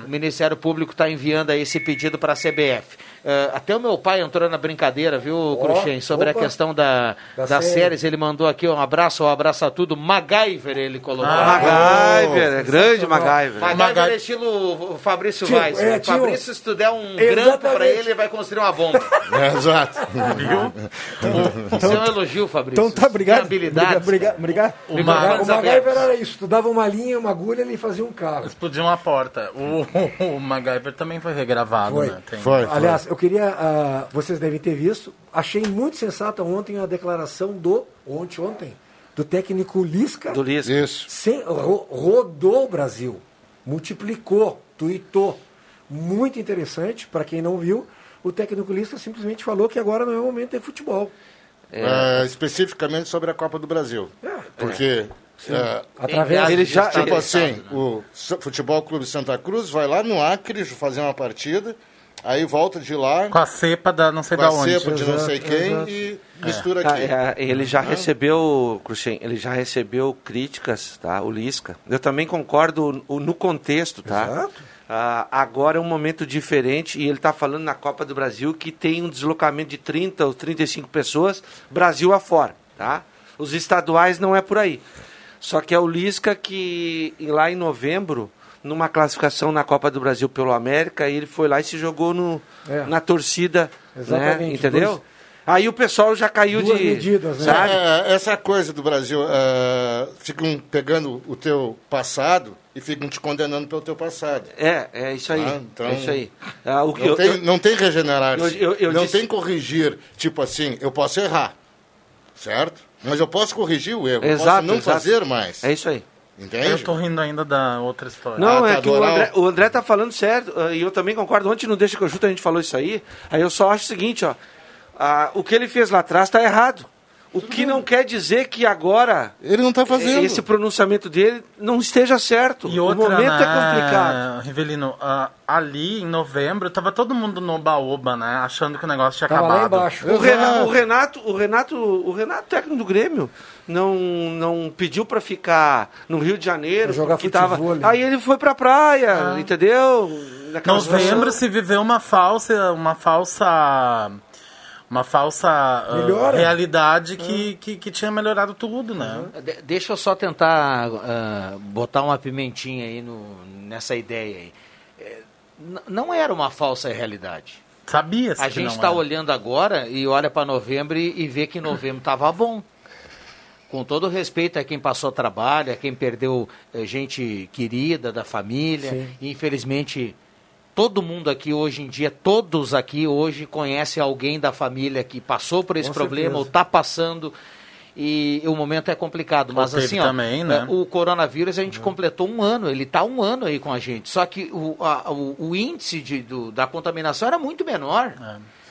O Ministério Público está enviando aí esse pedido para a CBF. Eh, até o meu pai entrou na brincadeira, viu, Cruxem, sobre opa. a questão da, Da das série. séries. Ele mandou aqui um abraço, um abraço a tudo. MacGyver, ele colocou. Ah, MacGyver, é grande MacGyver. MacGyver é estilo Fabrício Tio, Weiss. é, o. Fabrício, se tu der um Exatamente. grampo pra ele, ele vai construir uma bomba. É, exato. Isso é um elogio, Fabrício. Então tá, obrigado. Habilidade. Obrigado. obrigado. O o MacGyver era isso. Tu dava uma linha, uma agulha e fazia um carro. Explodiu uma porta. O, o MacGyver também foi regravado, Foi. né? Tem- Foi. Aliás, eu queria. ah, vocês devem ter visto. Achei muito sensata ontem a declaração do. Ontem, ontem. Do técnico Lisca. Do Lisca. Isso. Sem- ro- rodou o Brasil. Multiplicou, tuitou. Muito interessante, para quem não viu. O técnico Lisca simplesmente falou que agora não é o momento de futebol. É, especificamente sobre a Copa do Brasil. Porque. é, Através Ele já- Tipo Ele assim, sabe, né? o Futebol Clube Santa Cruz vai lá no Acre fazer uma partida, aí volta de lá Com a cepa da não sei com da a onde. cepa de não sei Exato, quem exato. e mistura Tá, aqui. é, ele já recebeu, Cruxem, ele já recebeu críticas, tá? O Lisca. Eu também concordo no contexto, tá? Exato. Ah, agora é um momento diferente e ele está falando na Copa do Brasil que tem um deslocamento de 30 ou 35 pessoas, Brasil afora, tá? Os estaduais não é por aí. Só que é o Lisca que lá em novembro, numa classificação na Copa do Brasil pelo América, ele foi lá e se jogou no, É. na torcida, né? Exatamente, Entendeu? dois- Aí o pessoal já caiu Duas de. medidas, né? sabe? É, essa coisa do Brasil, é, ficam pegando o teu passado e ficam te condenando pelo teu passado. É, é isso aí. Ah, então, é isso aí. Ah, o que não, eu- tem, eu- não tem regenerar-se. Eu- eu- eu não disse- tem corrigir. Tipo assim, eu posso errar, certo? Mas eu posso corrigir o erro. eu Exato, posso não exato. fazer mais. É isso aí. Entende? Eu tô rindo ainda da outra história. Não, Ah, é tá, que o. André, o André tá falando certo, ah, e eu também concordo. Ontem no Deixa que eu chuto a gente falou isso aí. Aí eu só acho o seguinte, ó. ah, o que ele fez lá atrás tá errado. O que não quer dizer que agora ele não tá fazendo. esse pronunciamento dele não esteja certo. E outra, o momento né, é complicado. Rivelino, ah, ali em novembro, tava todo mundo no baoba, né? Achando que o negócio tinha Tava lá acabado. embaixo. O Renato, o Renato, o Renato, o Renato, técnico do Grêmio, não, não pediu pra ficar no Rio de Janeiro, Pra jogar porque tava. futevôlei. Aí ele foi pra praia, Ah. entendeu? Naquela Novembro situação. se viveu uma falsa, uma falsa, uma falsa ah, Melhora. realidade que, que, que tinha melhorado tudo, né? De- deixa eu só tentar ah, botar uma pimentinha aí no, nessa ideia aí. É, n- não era uma falsa realidade. Sabia A gente está olhando agora e olha para novembro e, e vê que novembro estava bom. Com todo respeito a quem passou trabalho, a quem perdeu eh, gente querida da família. Sim. E, infelizmente, todo mundo aqui hoje em dia, todos aqui hoje conhecem alguém da família que passou por esse Com problema certeza. ou está passando. E o momento é complicado. Mas assim, ó, também, né? o coronavírus a gente completou um ano, ele está um ano aí com a gente. Só que o, a- o, o índice de, do- da contaminação era muito menor.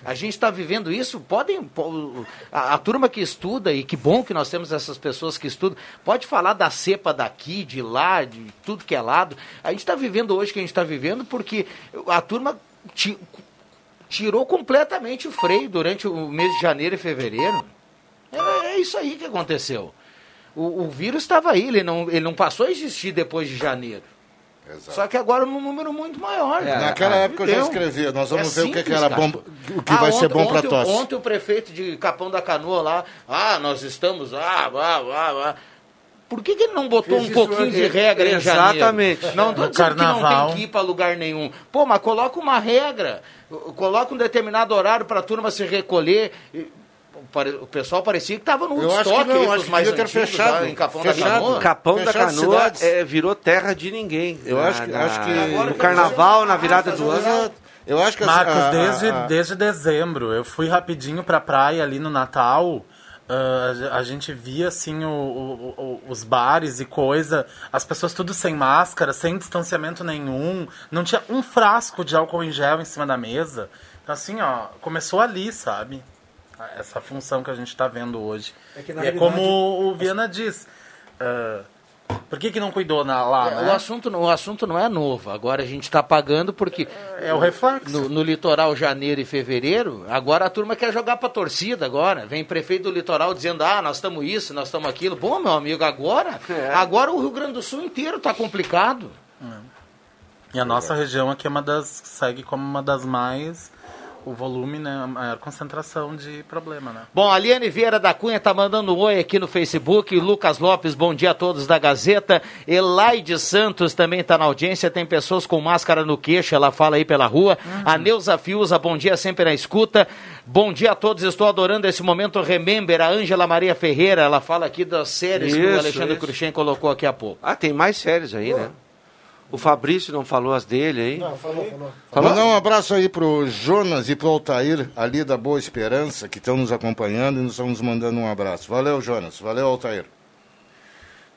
A gente está vivendo isso, podem. po- A, a turma que estuda, e que bom que nós temos essas pessoas que estudam, pode falar da cepa daqui, de lá, de tudo que é lado. A gente está vivendo hoje o que a gente está vivendo porque a turma ti- tirou completamente o freio durante o mês de janeiro e fevereiro. É, é isso aí que aconteceu. O, o vírus estava aí, ele não, ele não passou a existir depois de janeiro. Só que agora num número muito maior. É, Naquela Ah, época eu já deu. escrevi, nós vamos É ver o que, que simples, era cara. bom, o que Ah, vai ser ontem- bom para tosse. Ontem o prefeito de Capão da Canoa lá, ah, nós estamos, ah, ah, ah, ah. Por que, que ele não botou Fez um isso pouquinho de regra em janeiro? Exatamente. Não No dizendo que não carnaval. tem que ir para lugar nenhum. Pô, mas coloca uma regra, coloca um determinado horário para a turma se recolher. O pessoal parecia que estava no Eu acho que estoque não, acho mais ter fechado. lá em Capão Fechado. da Canoa. Capão da Fechar Canoa é, virou terra de ninguém. Eu Na- acho que- na- acho que- no carnaval, na virada do ano. Eu acho que assim, Marcos, a- a- desde, a- desde dezembro, eu fui rapidinho pra praia ali no Natal. ah, a ge- a gente via assim o- o- o- os bares e coisa, as pessoas tudo sem máscara, sem distanciamento nenhum, não tinha um frasco de álcool em gel em cima da mesa. Então assim, ó, começou ali, sabe? Essa função que a gente tá vendo hoje. É que, é como o Viana diz. ah, por que, que não cuidou na, lá, É, né? o, assunto, não- o assunto não é novo. Agora a gente está pagando porque. É o reflexo. No, no litoral janeiro e fevereiro, agora a turma quer jogar pra torcida agora. Vem prefeito do litoral dizendo, ah, nós estamos isso, nós estamos aquilo. Bom, meu amigo, agora, É. agora o Rio Grande do Sul inteiro está complicado. E a nossa região aqui é uma das. segue como uma das mais. O volume, né? A maior concentração de problema, né? Bom, a Liane Vieira da Cunha tá mandando um oi aqui no Facebook. Lucas Lopes, bom dia a todos da Gazeta. Elaide Santos também tá na audiência. Tem pessoas com máscara no queixo, ela fala aí pela rua. A Neuza Fiuza, bom dia sempre na escuta. Bom dia a todos, estou adorando esse momento. Remember, a Ângela Maria Ferreira, ela fala aqui das séries que o Isso, Alexandre isso. Cruxem colocou aqui há pouco. Ah, tem mais séries aí, né? O Fabrício não falou as dele aí? Não, falou, falou. Falou? Mandar um abraço aí pro Jonas e pro Altair, ali da Boa Esperança, que estão nos acompanhando e nos estão nos mandando um abraço. Valeu, Jonas. Valeu, Altair.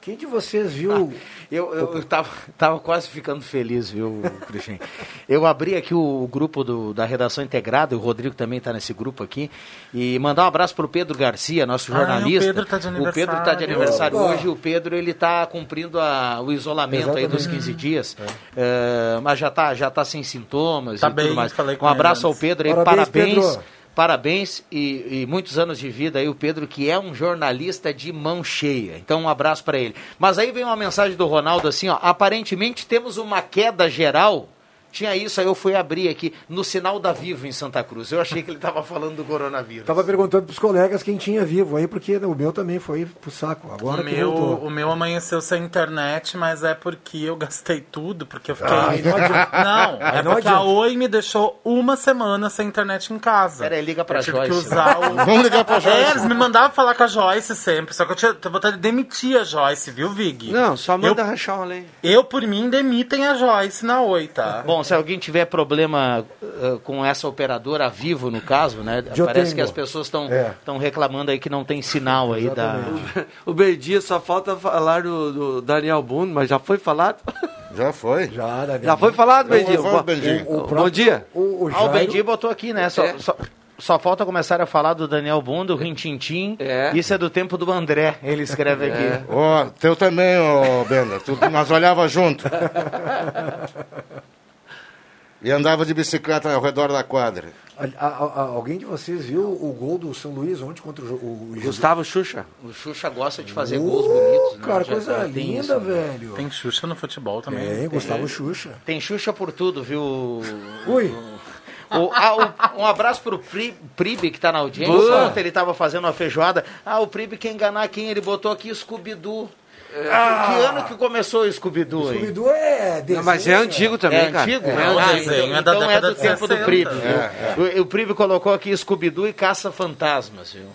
Quem de vocês viu? Eu, eu, eu tava, tava quase ficando feliz, viu, Cruxem? Eu abri aqui o, o grupo do, da redação integrada, o Rodrigo também está nesse grupo aqui, e mandar um abraço pro Pedro Garcia, nosso Ah, jornalista. o Pedro tá de O Pedro tá de aniversário. aniversário Opa! hoje, o Pedro ele tá cumprindo a- o isolamento aí dos 15 dias, É, mas já tá, já tá sem sintomas Tá e tudo bem, mais. falei com um ele abraço ao. Pedro aí, Parabéns, parabéns. Pedro. Parabéns e, e muitos anos de vida aí, o Pedro, que é um jornalista de mão cheia. Então, um abraço para ele. Mas aí vem uma mensagem do Ronaldo assim, ó. Aparentemente temos uma queda geral Tinha isso, aí eu fui abrir aqui no sinal da Vivo em Santa Cruz. Eu achei que ele estava falando do coronavírus. Tava perguntando pros colegas quem tinha vivo aí, porque o meu também foi pro saco. Agora o, que meu, voltou. o meu amanheceu sem internet, mas é porque eu gastei tudo, porque eu fiquei. Ai, não adianta. Não, Ai, é não porque adianta. a Oi me deixou uma semana sem internet em casa. Peraí, liga pra eu tive Joyce. que usar o. Vamos ligar pra Joyce. É, eles me mandavam falar com a Joyce sempre, só que eu tinha tô vontade de demitir a Joyce, viu, Vig? Não, só manda eu, rachar uma lei. eu, por mim, demitem a Joyce na Oi, tá? Bom, se alguém tiver problema uh, com essa operadora a vivo, no caso, né? Eu parece tenho. que as pessoas estão É. reclamando aí que não tem sinal aí da. O Berdia só falta falar do, do Daniel Buno, mas já foi falado? Já foi. Já, Daniel. Já foi falado, Bendim. O- o Bom próprio- dia. O, o Ah, o botou aqui, né? Só, É. só, só falta começar a falar do Daniel Bundo, Rintintim. É. Isso é do tempo do André, ele escreve aqui. Ó, teu também, ô Benda. Tu, nós olhava junto. E andava de bicicleta ao redor da quadra. A- a- a- alguém de vocês viu o gol do São Luís ontem contra o, o, o Gustavo Xuxa. O Xuxa gosta de fazer Oh, gols bonitos. né? Cara, Já- coisa linda, isso, né? velho. Tem Xuxa no futebol também. Tem, Gustavo Xuxa. Tem Xuxa por tudo, viu? Ui. O- ah, o- um abraço pro Pri, Pribe, que tá na audiência. Boa. Ontem ele tava fazendo uma feijoada. Ah, o Pribe quer enganar quem? Ele botou aqui Scooby-Doo. Ah. Que ano que começou o Scooby-Doo aí? Scooby-Doo é desenho. Não, mas é antigo também, É cara. antigo? É, Ah, o então- desenho é da então é década do de tempo do 60. Pribe. É, viu? O, o Pribe colocou aqui Scooby-Doo e Caça-Fantasmas, viu?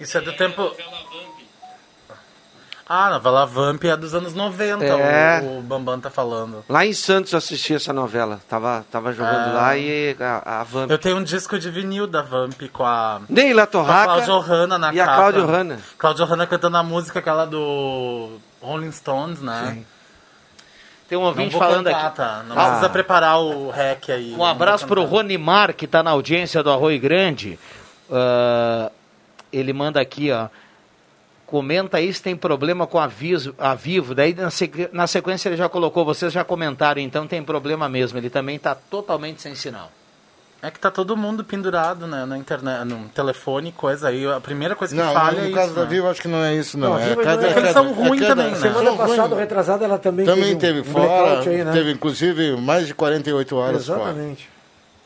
Isso é do tempo. Ah, a novela Vamp é dos anos 90, É. o, o Bambam tá falando. Lá em Santos eu assisti essa novela. Tava, tava jogando Ah. lá e a, a Vamp. Eu tenho um disco de vinil da Vamp com a. Neila Com a Torraca Cláudia Hanna na e a capa. Cláudia Hanna. Cláudia Hanna cantando a música aquela do Rolling Stones, né? Tem um ouvinte falando cantar, aqui. tá? Não Ah. precisa preparar o rec aí. Um abraço para o Ronimar, que está na audiência do Arroio Grande. Ah, ele manda aqui, ó. Comenta aí se tem problema com aviso, a Vivo. Daí na, sequ- na sequência ele já colocou, vocês já comentaram, então tem problema mesmo. Ele também está totalmente sem sinal. É que tá todo mundo pendurado, né? Na internet, no telefone, coisa aí. A primeira coisa que Não, falha no é caso isso. da né? Vivo, acho que não é isso, não. Não, é cada- não é- cada- Eles são ruins cada- também, né? Semana São passada, retrasada, ela também, Também teve, teve um fora, aí, né? teve inclusive mais de 48 horas fora. Exatamente.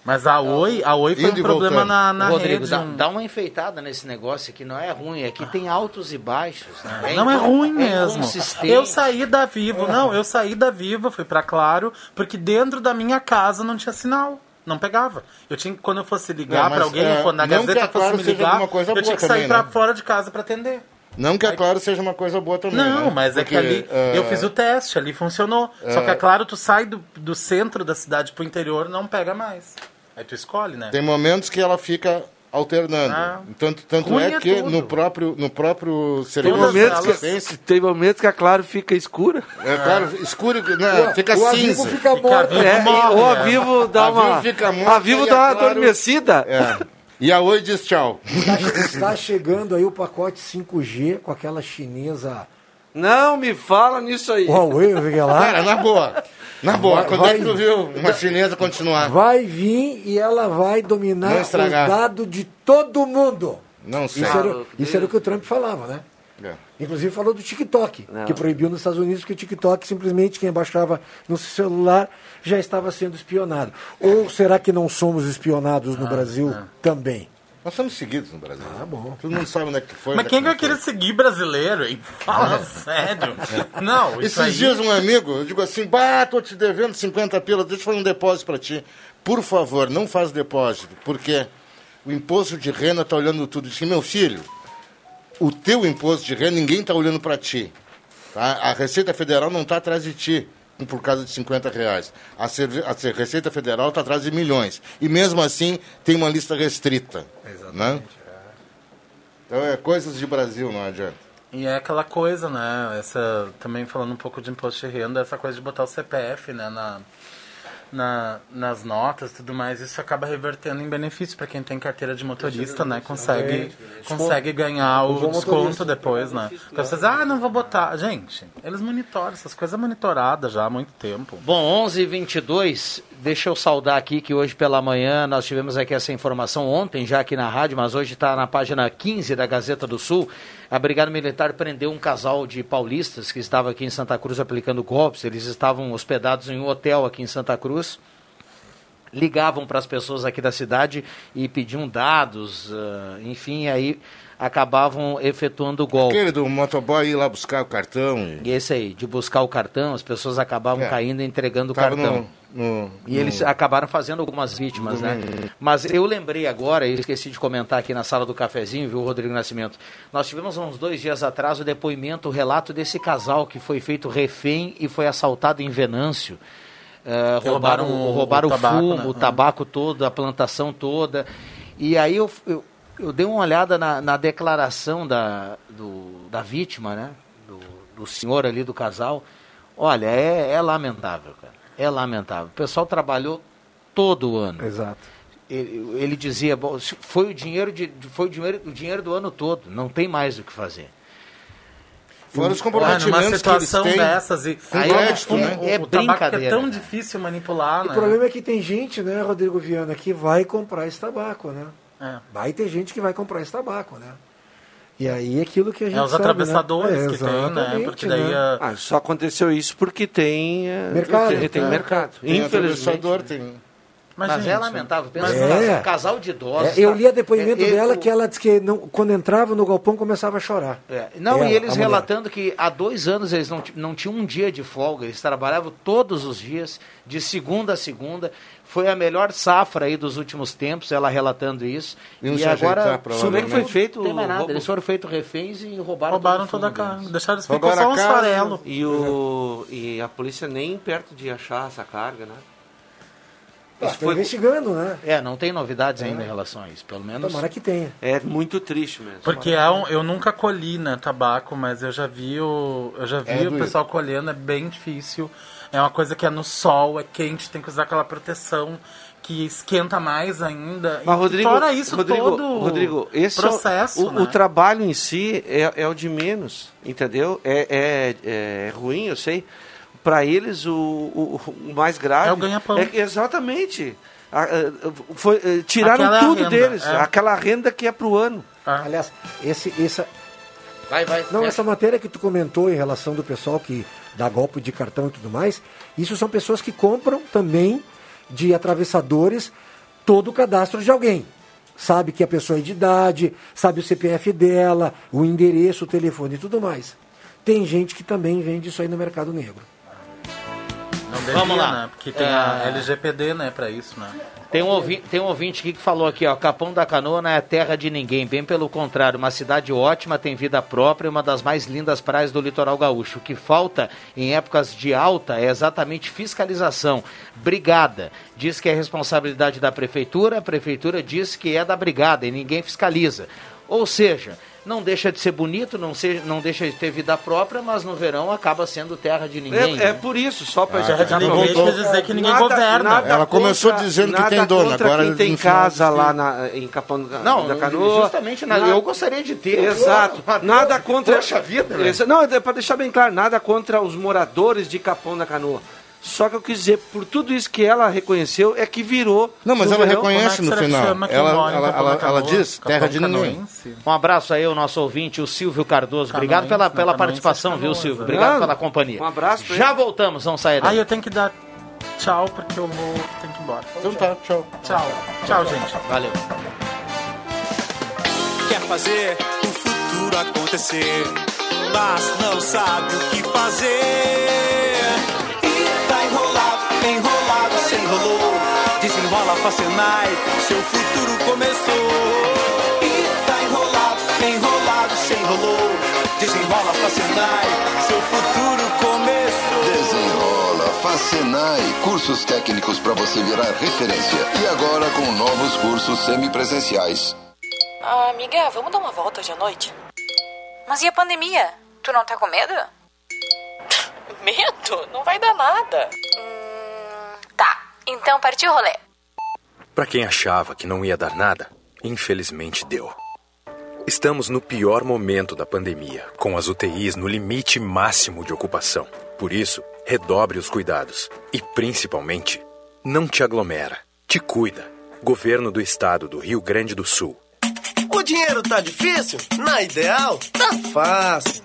Mas a Oi, a Oi foi Indo um problema na, na Rodrigo, rede. dá, um- dá uma enfeitada nesse negócio aqui, não é ruim. Aqui tem altos e baixos. né? Não é ruim é mesmo. Eu saí da Vivo, não, eu saí da Vivo, fui pra Claro, porque dentro da minha casa não tinha sinal. Não pegava. Eu tinha que, quando eu fosse ligar pra alguém, é, a que Gazeta a Claro fosse me ligar, eu tinha que sair pra né? fora de casa pra atender. Não que a Claro seja uma coisa boa também. Não, né? mas é Porque, que ali é, eu fiz o teste, ali funcionou. Só é. que é claro, tu sai do, do centro da cidade pro interior, não pega mais. Aí tu escolhe, né? Tem momentos que ela fica alternando. Ah. Tanto, tanto é é que tudo. no próprio, no próprio Tem momentos, assistência, que, tem momentos que a Claro fica escura. é claro, escuro, né, O- fica o cinza. Fica Fica morto. vivo, É, morre, ou a? Vivo dá A Vivo uma. fica morta a Vivo dá a uma Claro- adormecida. É. E a Oi diz tchau. Está, está chegando aí o pacote 5G com aquela chinesa Não me fala nisso aí. Huawei, eu lá. Cara, na boa. Na boa, Vai- quando vai- é que tu viu uma chinesa continuar? Vai vir e ela vai dominar estragar. dados de todo mundo. Não sei. Isso era, Ah, isso era o que o Trump falava, né? É. Inclusive falou do TikTok, Não. que proibiu nos Estados Unidos que o TikTok simplesmente quem baixava no celular já estava sendo espionado. Ou será que não somos espionados Ah, no Brasil também? Nós somos seguidos no Brasil. Ah, bom. Todo mundo sabe onde é que foi. Mas quem é vai que não querer seguir brasileiro, hein? Fala sério. Não, isso Esses aí... dias um amigo, eu digo assim, bah, tô te devendo 50 pila, deixa eu fazer um depósito para ti. Por favor, não faz depósito, porque o imposto de renda tá olhando tudo. Diz meu filho, o teu imposto de renda, ninguém tá olhando para ti. Tá? A Receita Federal não está atrás de ti por causa de 50 reais. A, a Ce- Receita Federal está atrás de milhões. E mesmo assim tem uma lista restrita. Exatamente. Então é coisas de Brasil, não adianta. E é aquela coisa, né? Essa, também falando um pouco de imposto de renda, essa coisa de botar o CPF né, na, na, nas notas e tudo mais, isso acaba revertendo em benefício para quem tem carteira de motorista, né? Consegue, consegue ganhar o desconto depois, né? Porque vocês, ah, não vou botar. Gente, eles monitoram essas coisas monitoradas já há muito tempo. Bom, 11 h 22 deixa eu saudar aqui que hoje pela manhã nós tivemos aqui essa informação ontem já aqui na rádio, mas hoje está na página 15 da Gazeta do Sul. A Brigada Militar prendeu um casal de paulistas que estava aqui em Santa Cruz aplicando golpes. Eles estavam hospedados em um hotel aqui em Santa Cruz. ligavam para as pessoas aqui da cidade e pediam dados, ah, enfim, aí acabavam efetuando o golpe. Aquele do motoboy ir lá buscar o cartão. E esse aí, de buscar o cartão, as pessoas acabavam É. caindo e entregando o Tava cartão. no- no- e eles no- acabaram fazendo algumas vítimas, né? Mas eu lembrei agora, e esqueci de comentar aqui na sala do cafezinho, viu, Rodrigo Nascimento? Nós tivemos há uns dois dias atrás o depoimento, o relato desse casal que foi feito refém e foi assaltado em Venâncio. Que roubaram, roubaram o- roubaram o, o tabaco, fumo, né? o tabaco todo, a plantação toda. E aí eu, eu, eu dei uma olhada na, na declaração da, do, da vítima, né? Do, do senhor ali do casal. Olha, é, é lamentável, cara. É lamentável. O pessoal trabalhou todo o ano. Exato. Ele, ele dizia, "Bom, se foi o dinheiro de, foi o dinheiro, o dinheiro do ano todo, não tem mais o que fazer. Fora os Ah, comprometimentos numa que eles situação têm dessas e aí crédito, o, né? o, É o tabaco que é brincadeira, tão né? difícil manipular, O né? problema é que tem gente, né, Rodrigo Viana, que vai comprar esse tabaco, né? É. Vai ter gente que vai comprar esse tabaco, né? E aí é aquilo que a gente É os sabe, atravessadores né? É, que tem, né? Porque daí né? a- Ah, só aconteceu isso porque tem eh, Mercado, Tem, tem né? mercado. Tem Infelizmente. atravessador, tem... Mas, Mas, é gente, lamentável. Pensa mas- num casal- É. casal de idosos. É, eu li a depoimento É, dela eu- que ela disse que não, quando entrava no galpão começava a chorar. É, Não, Ela, e eles relatando que há dois anos eles não, não tinham um dia de folga, eles trabalhavam todos os dias, de segunda a segunda. Foi a melhor safra aí dos últimos tempos, ela relatando isso. Iam e agora, é que foi feito? Não Tem mais o nada. roubo? Eles foram feitos reféns e roubaram, roubaram toda a carne. Deixaram, ficou só a uns farelos. E, o, e a polícia nem perto de achar essa carga, né? Ah, Isso Estão foi- investigando, né? É, não tem novidades ainda em relação a isso, pelo menos. Tomara que tenha. É muito triste mesmo. Porque é um, eu nunca colhi, né, tabaco, mas eu já vi o, eu já vi É o pessoal colhendo, é bem difícil. É uma coisa que é no sol, é quente, tem que usar aquela proteção que esquenta mais ainda. Mas, e Rodrigo, fora isso Rodrigo, todo Rodrigo, esse é o- processo, o, né? o trabalho em si é, é o de menos, entendeu? É, é, é ruim, eu sei. Para eles, o, o, o mais grave... É o ganha-pão. é- exatamente. A- a- foi, eh, tiraram Aquela é tudo renda, deles. é. Aquela renda que é pro ano. Aliás, esse, essa, Vai, vai. Não, é. essa matéria que tu comentou em relação do pessoal que dá golpe de cartão e tudo mais, isso são pessoas que compram também de atravessadores todo o cadastro de alguém. Sabe que a pessoa é de idade, sabe o CPF dela, o endereço, o telefone e tudo mais. Tem gente que também vende isso aí no mercado negro. Não devia, Vamos lá. né? Porque tem a É. LGPD, né, pra isso, né? Tem um, ouvi- tem um ouvinte aqui que falou aqui, ó, Capão da Canoa não é terra de ninguém, bem pelo contrário, uma cidade ótima, tem vida própria, uma das mais lindas praias do litoral gaúcho. O que falta em épocas de alta é exatamente fiscalização. Brigada diz que é responsabilidade da prefeitura, a prefeitura diz que é da brigada e ninguém fiscaliza. Ou seja, não deixa de ser bonito, não, se, não deixa de ter vida própria, mas no verão acaba sendo terra de ninguém. É, né? é por isso, só para Terra de ninguém quer dizer que ninguém governa. Ela começou dizendo que nada tem dono, contra agora quem tem casa lá na, em Capão da, Não, da Canoa. justamente nada. Eu gostaria de ter. Exato. Nada contra. Poxa vida. Exa- Não, é para deixar bem claro, nada contra os moradores de Capão da Canoa. Só que eu quis dizer, por tudo isso que ela reconheceu, é que virou. Não, mas ela verão- reconhece é no final. Ela, ela, ela, ela Canoa? diz terra de ninguém. Um abraço aí ao nosso ouvinte, o Silvio Cardoso. Obrigado pela, pela Canoense participação, é viu, Silvio? Obrigado pela companhia. um abraço Já ele. voltamos, vamos sair Aí daí. eu tenho que dar tchau porque eu vou tenho que ir embora. Então tá, tchau. Tchau. Tchau, gente. Valeu. Quer fazer o futuro acontecer, mas não sabe o que fazer. Desenrola a Senai, seu futuro começou. E tá enrolado, enrolado, se enrolou. Desenrola a Senai, seu futuro começou. Desenrola, Facenai, cursos técnicos para você virar referência. E agora com novos cursos semipresenciais. Ah, amiga, vamos dar uma volta hoje à noite? Mas e a pandemia? Tu não tá com medo? medo? Não vai dar nada. Hum, tá, então partiu o rolê. Para quem achava que não ia dar nada, infelizmente deu. Estamos no pior momento da pandemia, com as UTIs no limite máximo de ocupação. Por isso, redobre os cuidados e, principalmente, não te aglomera. Te cuida. Governo do Estado do Rio Grande do Sul. O dinheiro tá difícil? Na ideal, tá fácil.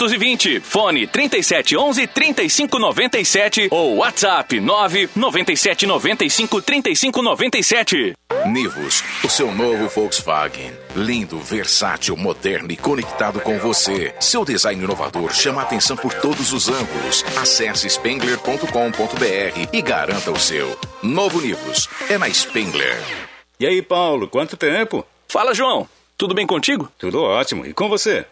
999-100-320. Fone 3711-3597 ou WhatsApp 9 9795 3597 Nivus, o seu novo Volkswagen. Lindo, versátil, moderno e conectado com você. Seu design inovador chama a atenção por todos os ângulos. Acesse spengler.com.br e garanta o seu. Novo Nivus é na Spengler. E aí, Paulo, quanto tempo? Fala, João. Tudo bem contigo? Tudo ótimo. E com você?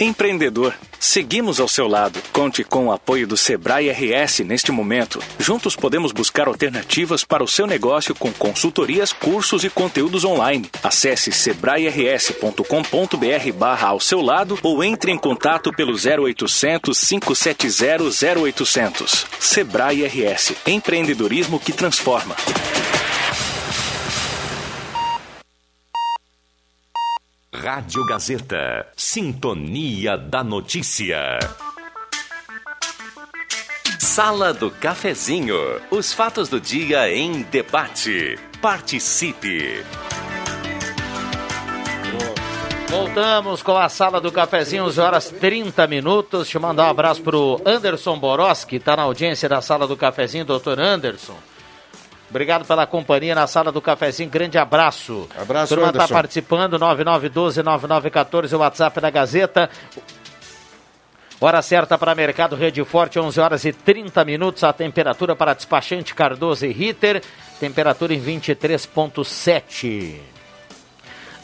Empreendedor, seguimos ao seu lado. Conte com o apoio do Sebrae RS neste momento. Juntos podemos buscar alternativas para o seu negócio com consultorias, cursos e conteúdos online. Acesse sebrae-rs.com.br barra ao seu lado ou entre em contato pelo 0800 570 0800. Sebrae RS. Empreendedorismo que transforma. Rádio Gazeta. Sintonia da Notícia. Sala do Cafezinho. Os fatos do dia em debate. Participe. Voltamos com a sala do cafezinho, 11 horas 30 minutos. Eu mandar um abraço pro Anderson Boroski, tá na audiência da sala do cafezinho, doutor Anderson. Obrigado pela companhia na sala do cafezinho. Grande abraço. Abraço, Turma está Anderson. participando. 9912-9914, o WhatsApp da Gazeta. Hora certa para Mercado Rede Forte, 11 horas e 30 minutos. A temperatura para despachante Cardoso e Ritter. Temperatura em 23,7.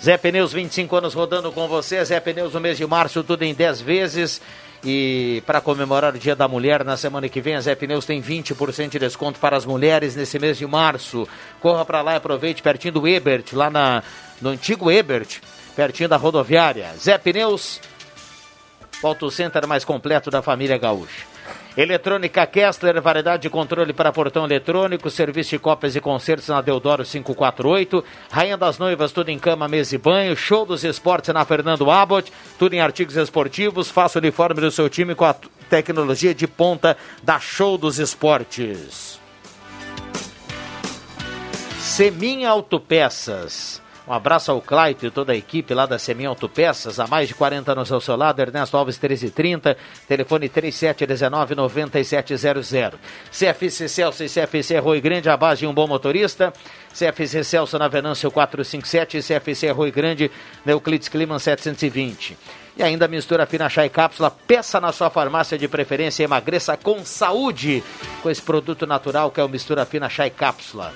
Zé Pneus, 25 anos rodando com você. Zé Pneus no mês de março, tudo em 10 vezes. E para comemorar o Dia da Mulher, na semana que vem, a Zé Pneus tem 20% de desconto para as mulheres nesse mês de março. Corra para lá e aproveite pertinho do Ebert, lá na, no antigo Ebert, pertinho da rodoviária. Zé Pneus, o auto center mais completo da família Gaúcha. Eletrônica Kessler, variedade de controle para portão eletrônico, serviço de cópias e concertos na Deodoro 548, Rainha das Noivas, tudo em cama, mesa e banho, show dos esportes na Fernando Abbott, tudo em artigos esportivos, faça o uniforme do seu time com a tecnologia de ponta da Show dos Esportes. Semin Autopeças. Um abraço ao Claito e toda a equipe lá da Semin Autopeças. Há mais de 40 anos ao seu lado, Ernesto Alves 1330, telefone 3719-9700. CFC Celso e CFC Rui Grande, a base de um bom motorista. CFC Celso na Venâncio 457 e CFC Rui Grande, na Climan 720. E ainda mistura fina chá e cápsula, peça na sua farmácia de preferência e emagreça com saúde com esse produto natural que é o mistura fina chá e cápsula.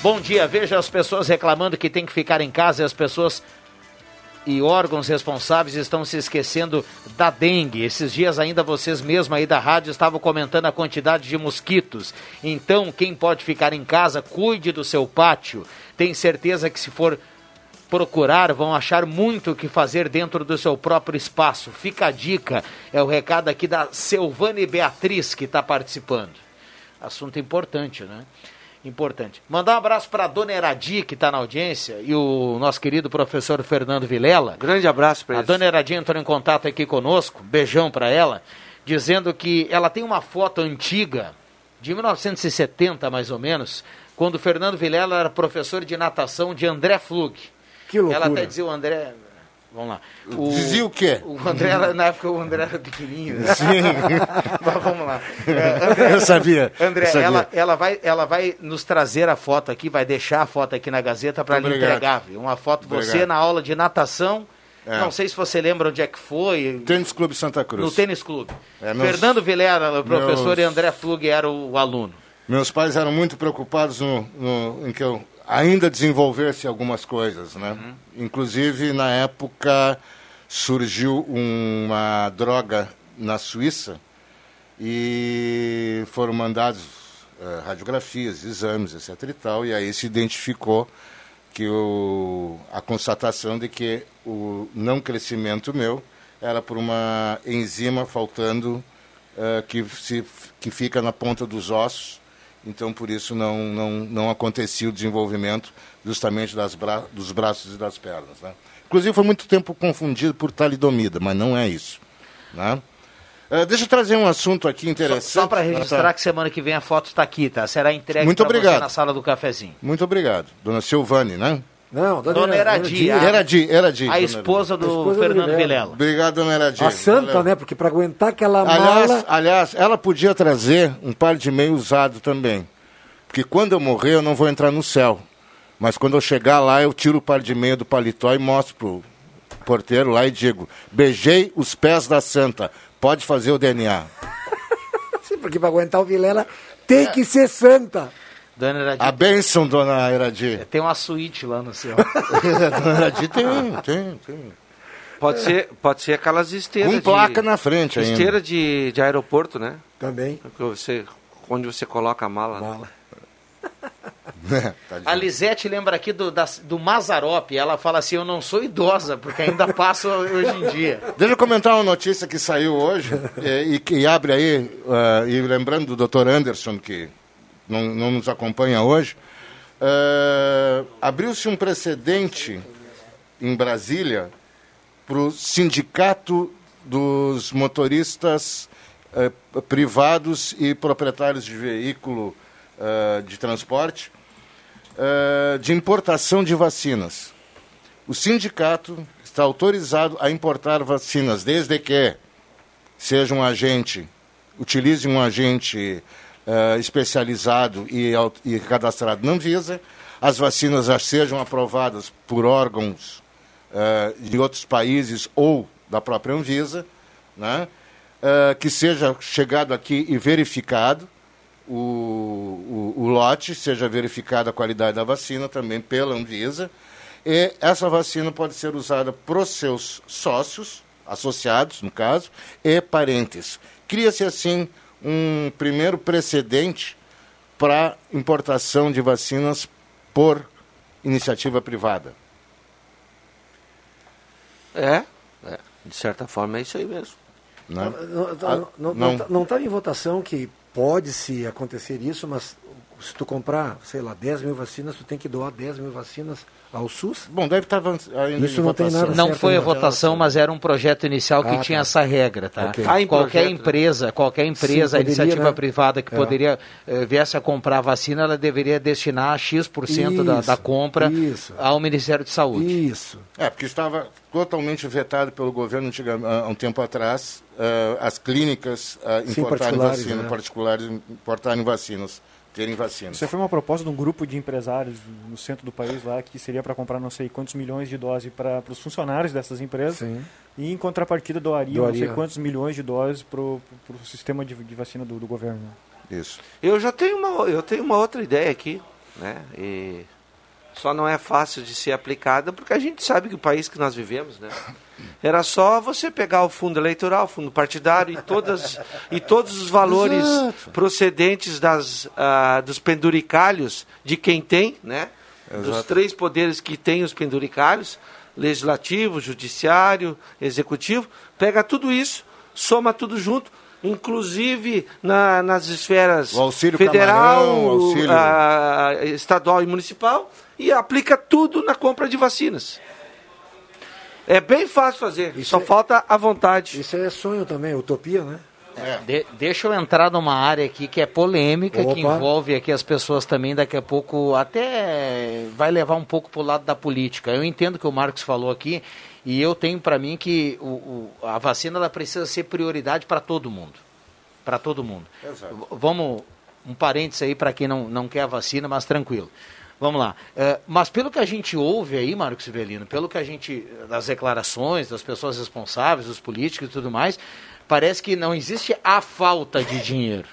Bom dia, veja as pessoas reclamando que tem que ficar em casa e as pessoas e órgãos responsáveis estão se esquecendo da dengue. Esses dias ainda vocês mesmos aí da rádio estavam comentando a quantidade de mosquitos. Então, quem pode ficar em casa, cuide do seu pátio. Tem certeza que se for procurar, vão achar muito o que fazer dentro do seu próprio espaço. Fica a dica, é o recado aqui da Silvane Beatriz que está participando. Assunto importante, né? Importante. Mandar um abraço para a dona Eradi, que está na audiência, e o nosso querido professor Fernando Vilela. Grande abraço para A eles. dona Eradinha entrou em contato aqui conosco, beijão para ela, dizendo que ela tem uma foto antiga, de 1970 mais ou menos, quando o Fernando Vilela era professor de natação de André Flug. Que loucura. Ela até dizia o André. Vamos lá. Dizia o quê? O André, era- na época, o André era pequenininho. né? Sim. Mas vamos lá. É, Eu sabia, André, eu sabia. Ela, ela, vai, ela vai nos trazer a foto aqui, vai deixar a foto aqui na Gazeta para lhe entregar. viu? Uma foto você Obrigado. na aula de natação. É. Não sei se você lembra onde é que foi. Tênis Clube Santa Cruz. No Tênis Clube. É, meus- Fernando Vilera, o professor, meus- e André Flug era o, o aluno. Meus pais eram muito preocupados no, no- em que eu ainda desenvolvesse algumas coisas, né? Inclusive, na época, surgiu uma droga na Suíça e foram mandados eh, radiografias, exames, etc e tal, e aí se identificou que o, a constatação de que o não crescimento meu era por uma enzima faltando eh, que, se, que fica na ponta dos ossos, então por isso não, não, não acontecia o desenvolvimento justamente das bra dos braços e das pernas. Né? Inclusive foi muito tempo confundido por talidomida, mas não é isso. Né? Eh, deixa eu trazer um assunto aqui interessante. Só para registrar Ah, tá. que semana que vem a foto está aqui, tá? Será entregue Muito obrigado. na sala do cafezinho. Muito obrigado. Dona Silvane, né? Não, Dona Eradi. a- Eradi, Eradi. A dona esposa do Fernando Vilela. Obrigado, dona Eradi. A santa, Valeu. né? Porque para aguentar aquela Aliás, mala. aliás, ela podia trazer um par de meio usado também. Porque quando eu morrer, eu não vou entrar no céu. Mas quando eu chegar lá, eu tiro o par de meia do paletó e mostro pro porteiro lá e digo: beijei os pés da santa. Pode fazer o DNA. Sim, porque para aguentar o Vilela tem que ser santa. Dona Eradi. A bênção, dona Eradi. Tem uma suíte lá no céu. dona Eradi tem, tem, tem. Pode ser, pode ser aquelas esteiras. Com placa na frente ainda. Esteira de, de aeroporto, né? Também. Você, onde você coloca a mala. A Lisete lembra aqui do, da- do Mazarop. Ela fala assim: Eu não sou idosa, porque ainda passo hoje em dia. Deixa eu comentar uma notícia que saiu hoje eh, e que abre aí, ah, e lembrando do Dr. Anderson, que não, não nos acompanha hoje, eh, abriu-se um precedente em Brasília para o sindicato dos motoristas eh, privados e proprietários de veículo eh, de transporte de importação de vacinas. O sindicato está autorizado a importar vacinas, desde que seja um agente, utilize um agente eh, especializado e, e cadastrado na Anvisa, as vacinas já sejam aprovadas por órgãos eh, de outros países ou da própria Anvisa, né? Eh, que seja chegado aqui e verificado o, o, o lote, seja verificada a qualidade da vacina também pela Anvisa. E essa vacina pode ser usada para os seus sócios, associados, no caso, e parentes. Cria-se, assim, um primeiro precedente para importação de vacinas por iniciativa privada. É, é, de certa forma é isso aí mesmo. Né? Não está Ah, não, não. não, não tava em votação que pode-se acontecer isso, mas se tu comprar, sei lá, 10 mil vacinas, tu tem que doar 10 mil vacinas ao SUS? Bom, deve estar ainda Isso não tem nada Não foi a votação, mas era um projeto inicial que Ah, tinha tá. essa regra, tá? Ok. Ah, em qualquer projeto, né? empresa, qualquer empresa, Sim, poderia, iniciativa né? privada que É. poderia eh, viesse a comprar vacina, ela deveria destinar X% da, da Isso, compra isso. ao Ministério de Saúde. Isso. É, porque estava totalmente vetado pelo governo há um tempo atrás ah, as clínicas Sim, importarem particulares, vacinas, né? particulares importarem vacinas, terem vacinas. Isso foi uma proposta de um grupo de empresários no centro do país lá que seria para comprar não sei quantos milhões de doses para os funcionários dessas empresas Sim. e em contrapartida doariam não sei Doaria. quantos milhões de doses para o sistema de, de vacina do, do governo. Isso. Eu já tenho uma, eu tenho uma outra ideia aqui, né? E só não é fácil de ser aplicada porque a gente sabe que o país que nós vivemos, né? Era só você pegar o fundo eleitoral, o fundo partidário e todas e todos os valores Exato. procedentes das ah, dos penduricalhos de quem tem, né? Dos Exato. três poderes que tem os penduricalhos, legislativo, judiciário, executivo, pega tudo isso, soma tudo junto inclusive na- nas esferas federal, camarão, auxílio- ah, estadual e municipal, e aplica tudo na compra de vacinas. É bem fácil fazer, só falta a vontade. Isso é sonho também, utopia, né? De- deixa eu entrar numa área aqui que é polêmica, que Opa. envolve aqui as pessoas também, daqui a pouco até vai levar um pouco para o lado da política. Eu entendo o que o Marcos falou aqui e eu tenho para mim que o, o- a vacina ela precisa ser prioridade para todo mundo. Para todo mundo. Exato. Vamos, um parênteses aí para quem não, não quer a vacina, mas tranquilo. Vamos lá. É, mas pelo que a gente ouve aí, Marcos Sivelino, pelo que a gente, das declarações das pessoas responsáveis, dos políticos e tudo mais, parece que não existe a falta de dinheiro.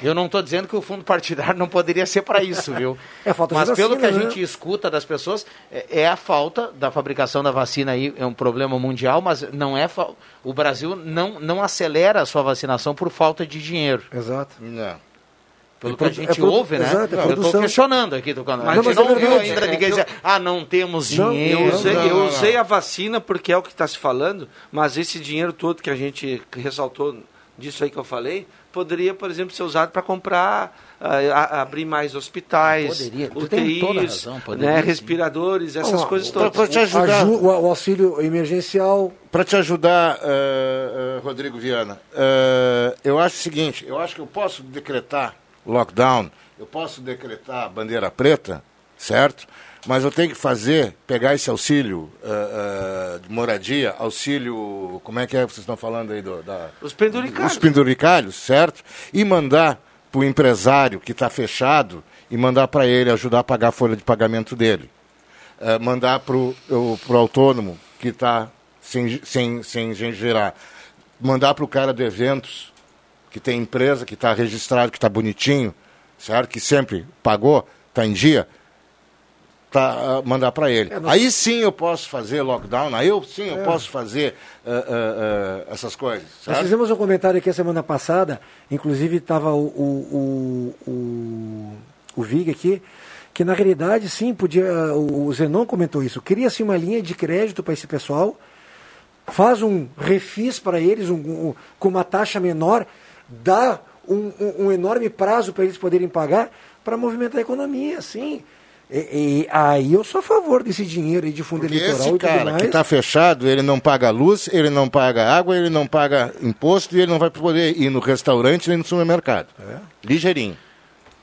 Eu não estou dizendo que o fundo partidário não poderia ser para isso, viu? É falta de Mas pelo vacina, que a né? gente escuta das pessoas, é, é a falta da fabricação da vacina aí, é um problema mundial, mas não é. fa- O Brasil não, não acelera a sua vacinação por falta de dinheiro. Exato. Não. Pelo É que a gente é ouve, né? exato, é eu estou questionando aqui, Tucano. Mas a gente não, não, é verdade. ainda ninguém dizer, ah, não temos Não, dinheiro. eu usei, Não, eu não, usei não. a vacina porque é o que está se falando, mas esse dinheiro todo que a gente ressaltou disso aí que eu falei, poderia, por exemplo, ser usado para comprar, ah, a- abrir mais hospitais, Poderia, tu tem toda a UTIs, razão, poderia né, respiradores, essas Ó, coisas todas. pra te ajudar. Aju- o, o auxílio emergencial. Para te ajudar, eh, eh, Rodrigo Viana, eh, eu acho o seguinte, eu acho que eu posso decretar lockdown, eu posso decretar bandeira preta, certo? Mas eu tenho que fazer, pegar esse auxílio eh, eh, de moradia, auxílio, como é que é que vocês estão falando aí? Do, da, Os penduricalhos. Os penduricalhos, certo? E mandar para o empresário que está fechado e mandar para ele ajudar a pagar a folha de pagamento dele. Eh, mandar para o autônomo que está sem, sem, sem gerar. Mandar para o cara de eventos que tem empresa, que está registrado, que está bonitinho, certo? Que sempre pagou, está em dia. Tá, ah, mandar para ele. É, nós- Aí sim eu posso fazer lockdown, aí eu sim eu É. posso fazer ah, ah, essas coisas. Nós certo? fizemos um comentário aqui a semana passada, inclusive estava o, o, o, o, o Vig aqui, que na realidade sim, podia. O, o Zenon comentou isso. Cria-se uma linha de crédito para esse pessoal, faz um refis para eles um, um- com uma taxa menor, dá um, um- um enorme prazo para eles poderem pagar para movimentar a economia, sim. E, e aí eu sou a favor desse dinheiro aí de fundo Porque eleitoral esse e tudo cara mais. que está fechado, ele não paga luz, ele não paga água, ele não paga imposto e ele não vai poder ir no restaurante nem no supermercado. É. Ligeirinho.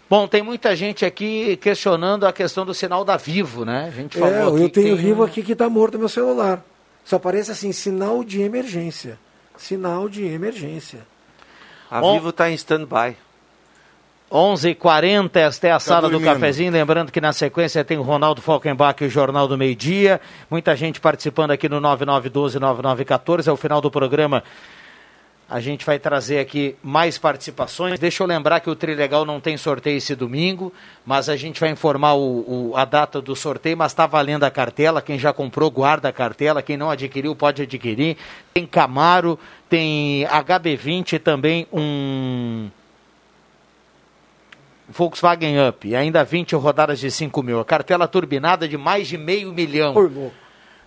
Bom, tem muita gente aqui questionando a questão do sinal da Vivo, né? A gente falou É, aqui eu que tenho tem- vivo aqui que está morto meu celular. Só aparece assim, sinal de emergência. Sinal de emergência. A Bom. Vivo está em stand-by. 11h40, esta é a sala do cafezinho. Lembrando que na sequência tem o Ronaldo Falkenbach e o Jornal do Meio Dia. Muita gente participando aqui no 9912-9914. Ao final do programa, a gente vai trazer aqui mais participações. Deixa eu lembrar que o Trilegal não tem sorteio esse domingo, mas a gente vai informar o- o- a data do sorteio, mas está valendo a cartela. Quem já comprou, guarda a cartela. Quem não adquiriu, pode adquirir. Tem Camaro, tem HB20 e também um Volkswagen Up. E ainda 20 rodadas de 5 mil. A cartela turbinada de mais de meio milhão.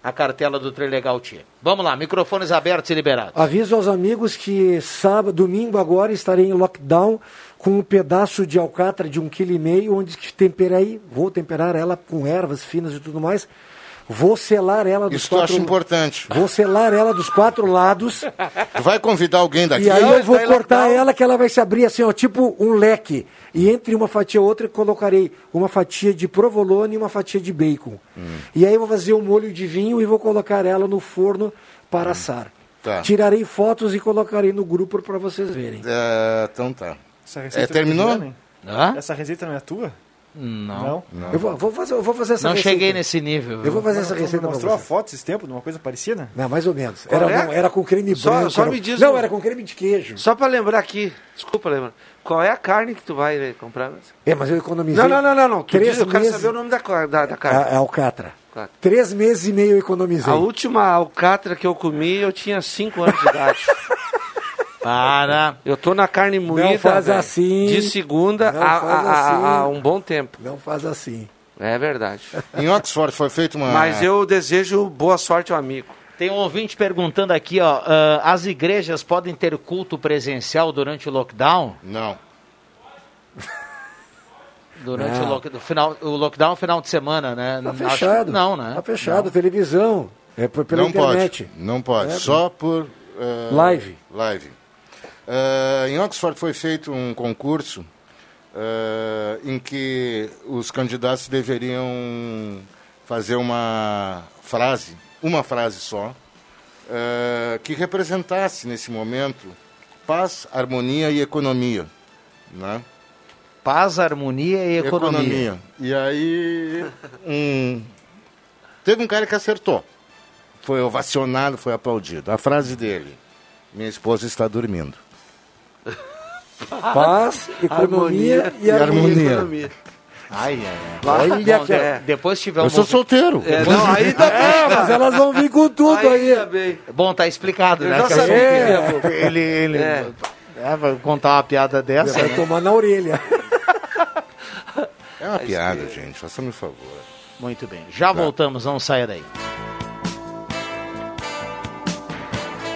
A cartela do Trilegal Tia. Vamos lá, microfones abertos e liberados. Aviso aos amigos que sábado, domingo agora estarei em lockdown com um pedaço de alcatra de um quilo e meio, onde temperei, vou temperar ela com ervas finas e tudo mais. Vou selar ela dos Isso que eu quatro acho importante. Vou selar ela dos quatro lados. Vai convidar alguém daqui? E aí eu vou tá cortar ela que ela vai se abrir assim, ó, tipo um leque. E entre uma fatia e outra eu colocarei uma fatia de provolone e uma fatia de bacon. Hum. E aí eu vou fazer um molho de vinho e vou colocar ela no forno para assar. Tá. Tirarei fotos e colocarei no grupo para vocês verem. É, então tá. Essa É, receita terminou? é? Essa receita não é tua? Não. Eu vou, vou fazer, eu vou fazer essa Não receita. cheguei nesse nível. Eu vou fazer Não, essa receita para mostrou a foto esses tempos de uma coisa parecida? Não, mais ou menos. Era, é? não, era com creme Só- branco. só era- me diz Não, um- era com creme de queijo. Só para lembrar aqui, desculpa lembrar, qual é a carne que tu vai eh, comprar? É, mas eu economizei. Não, não, não, não, não. Tu Três diz, eu quero meses- saber o nome da, da, da carne. A, a alcatra. Claro. Três meses e meio eu economizei. A última alcatra que eu comi, eu tinha 5 anos de idade. Para. Eu tô na carne moída. Não faz velho, assim. De segunda Não a, faz a- a- assim. a um bom tempo. Não faz assim. É verdade. Em Oxford foi feita uma. Mas eu desejo boa sorte ao amigo. Tem um ouvinte perguntando aqui, ó, ah, as igrejas podem ter culto presencial durante o lockdown? Não. Durante Não. o, lock, o final, o lockdown é o final de semana, né? Tá Acho- fechado. Não, né? Tá fechado, televisão. É por, pela não internet. pode, não pode. É, Só por... eh, Live. Live. Eh, em Oxford foi feito um concurso eh, em que os candidatos deveriam fazer uma frase, uma frase só, eh, que representasse nesse momento paz, harmonia e economia. Né? Paz, harmonia e economia. E aí, um... teve um cara que acertou. Foi ovacionado, foi aplaudido. A frase dele: Minha esposa está dormindo. Paz, economia e harmonia. Ai, ai, ai. Olha Bom, que- de- Depois tiver Eu um sou movi- solteiro. É, Depois- não, aí tá É, mas elas vão vir com tudo aí. Bom, tá explicado, Eu né? já sabia. gente- Ele, ele É. é, vai contar uma piada dessa. Vai né? tomar na orelha. É uma piada, gente. Faça-me um favor. Muito bem. Já voltamos, não saia daí.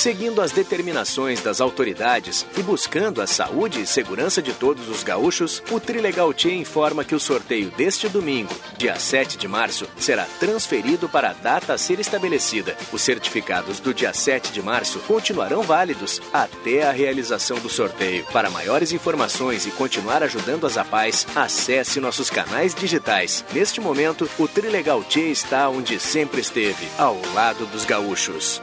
Seguindo as determinações das autoridades e buscando a saúde e segurança de todos os gaúchos, o Trilegal Tia informa que o sorteio deste domingo, dia 7 de março, será transferido para a data a ser estabelecida. Os certificados do dia 7 de março continuarão válidos até a realização do sorteio. Para maiores informações e continuar ajudando as APAES, acesse nossos canais digitais. Neste momento, o Trilegal Tia está onde sempre esteve, ao lado dos gaúchos.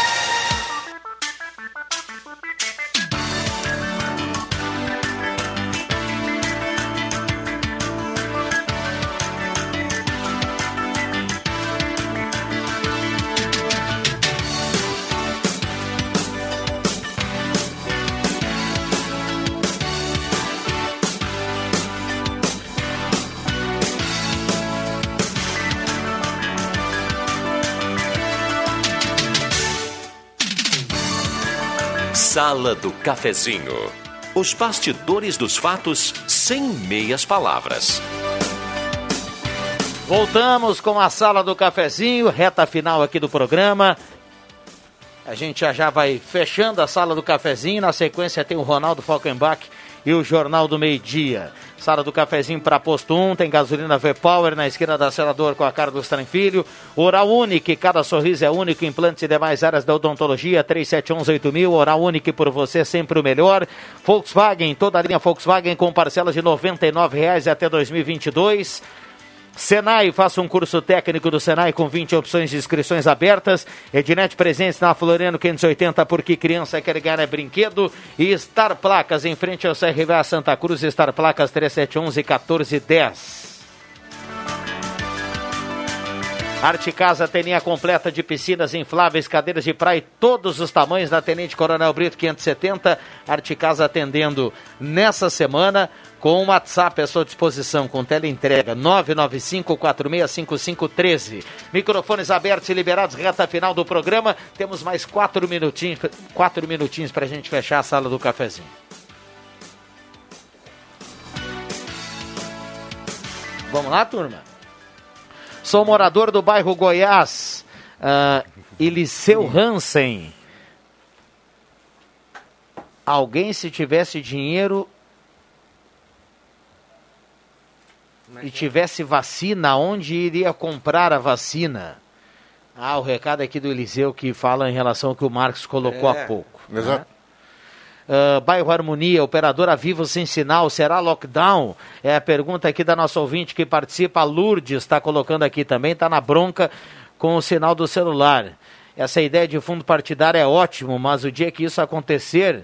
Sala do Cafezinho. Os bastidores dos fatos sem meias palavras. Voltamos com a sala do cafezinho, reta final aqui do programa. A gente já já vai fechando a sala do cafezinho. Na sequência tem o Ronaldo Falkenbach e o Jornal do Meio Dia. Sala do cafezinho para posto 1, tem gasolina V-Power na esquina da Senador com a cara do Filho. Oral Unique, cada sorriso é único, implantes e demais áreas da odontologia, 3711-8000. Oral Unique por você, sempre o melhor. Volkswagen, toda a linha Volkswagen com parcelas de R$ 99,00 até 2022. Senai, faça um curso técnico do Senai com 20 opções de inscrições abertas. Ednet presentes na Floriano 580, porque criança quer ganhar é brinquedo. E Star Placas, em frente ao CRVA Santa Cruz, Star Placas 3711 1410. Arte Casa Teninha completa de piscinas infláveis, cadeiras de praia, todos os tamanhos da Tenente Coronel Brito 570. Arte Casa atendendo nessa semana com o WhatsApp à sua disposição, com teleentrega 995-465513. Microfones abertos e liberados, reta final do programa. Temos mais quatro minutinhos, quatro minutinhos para a gente fechar a sala do cafezinho. Vamos lá, turma? Sou morador do bairro Goiás, uh, Eliseu Hansen. Alguém, se tivesse dinheiro e tivesse vacina, onde iria comprar a vacina? Ah, o recado aqui do Eliseu que fala em relação ao que o Marcos colocou É, há pouco. exato. né? Ah, bairro Harmonia, operadora Vivo sem sinal, será lockdown? É a pergunta aqui da nossa ouvinte que participa, a Lourdes está colocando aqui também, está na bronca com o sinal do celular. Essa ideia de fundo partidário é ótimo, mas o dia que isso acontecer,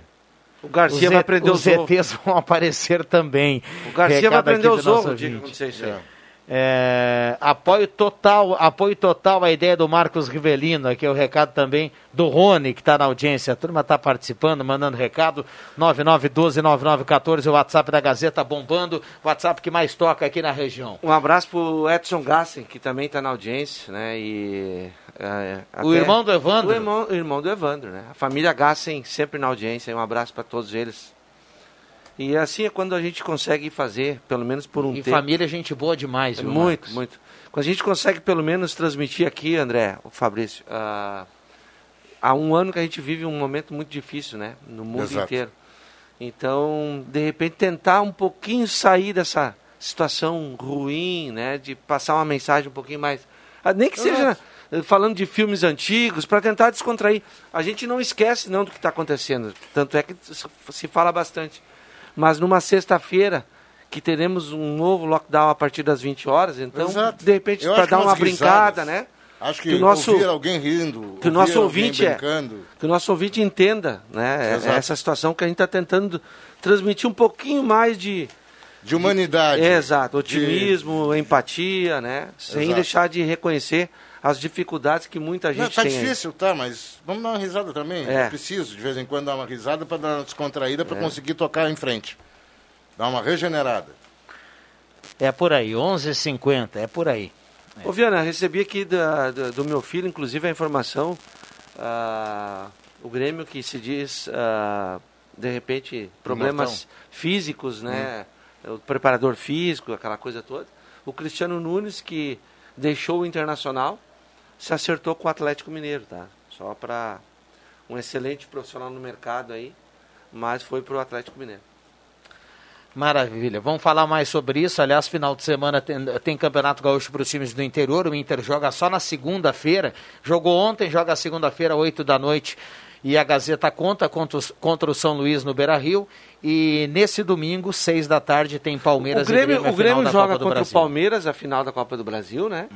O Garcia os vai E- prender os os ovos. ETs vão aparecer também. O Garcia vai Recado aqui prender do os ovos o ouvinte. acontecer isso aí. É, apoio total, apoio total à ideia do Marcos Rivelino, aqui é o recado também do Rony, que está na audiência. A turma está participando, mandando recado. 9912-9914, o WhatsApp da Gazeta bombando, o WhatsApp que mais toca aqui na região. Um abraço pro Edson Gassen, que também está na audiência, né? E, é, O irmão do Evandro? O irmão, o irmão do Evandro, né? A família Gassen sempre na audiência. Um abraço para todos eles. E assim é quando a gente consegue fazer, pelo menos por um E tempo. família, é gente boa demais, viu, muito, Marcos? muito. Quando a gente consegue pelo menos transmitir aqui, André, o Fabrício, ah, há um ano que a gente vive um momento muito difícil, né? No mundo Exato. inteiro. Então, de repente, tentar um pouquinho sair dessa situação ruim, né? De passar uma mensagem um pouquinho mais. ah, Nem que seja eh, falando de filmes antigos, para tentar descontrair. A gente não esquece não do que está acontecendo. Tanto é que se- fala bastante. Mas numa sexta-feira, que teremos um novo lockdown a partir das 20 horas, então, Exato. de repente, para dar que uma brincada, risadas. né? Acho que, o nosso, ouvir alguém rindo, que o nosso ouvinte é, que o nosso ouvinte entenda, né? Exato. Essa situação que a gente está tentando transmitir um pouquinho mais de De humanidade. É, exato, de- otimismo, empatia, né? Sem Exato. deixar de reconhecer as dificuldades que muita gente Não, tá tem. aí. difícil, tá, mas vamos dar uma risada também. É. Eu preciso, de vez em quando, dar uma risada para dar uma descontraída, para É. conseguir tocar em frente. Dar uma regenerada. É por aí, 11h50, é por aí. Ô, Viana, recebi aqui da- da- do meu filho, inclusive, a informação. ah, o Grêmio que se diz, ah, de repente, problemas Imortão. físicos, né? O preparador físico, aquela coisa toda. O Cristiano Nunes, que deixou o Internacional, se acertou com o Atlético Mineiro, tá? Só para um excelente profissional no mercado aí, mas foi para o Atlético Mineiro. Maravilha. Vamos falar mais sobre isso. Aliás, final de semana tem, tem Campeonato Gaúcho para os times do interior. O Inter joga só na segunda-feira. Jogou ontem, joga segunda-feira, 8 da noite. E a Gazeta conta contra, os- contra o São Luís no Beira Rio. E nesse domingo, 6 da tarde, tem Palmeiras o Grêmio, e Grêmio, o Grêmio final da joga contra o Brasil. Uhum. Palmeiras, a final da Copa do Brasil, né?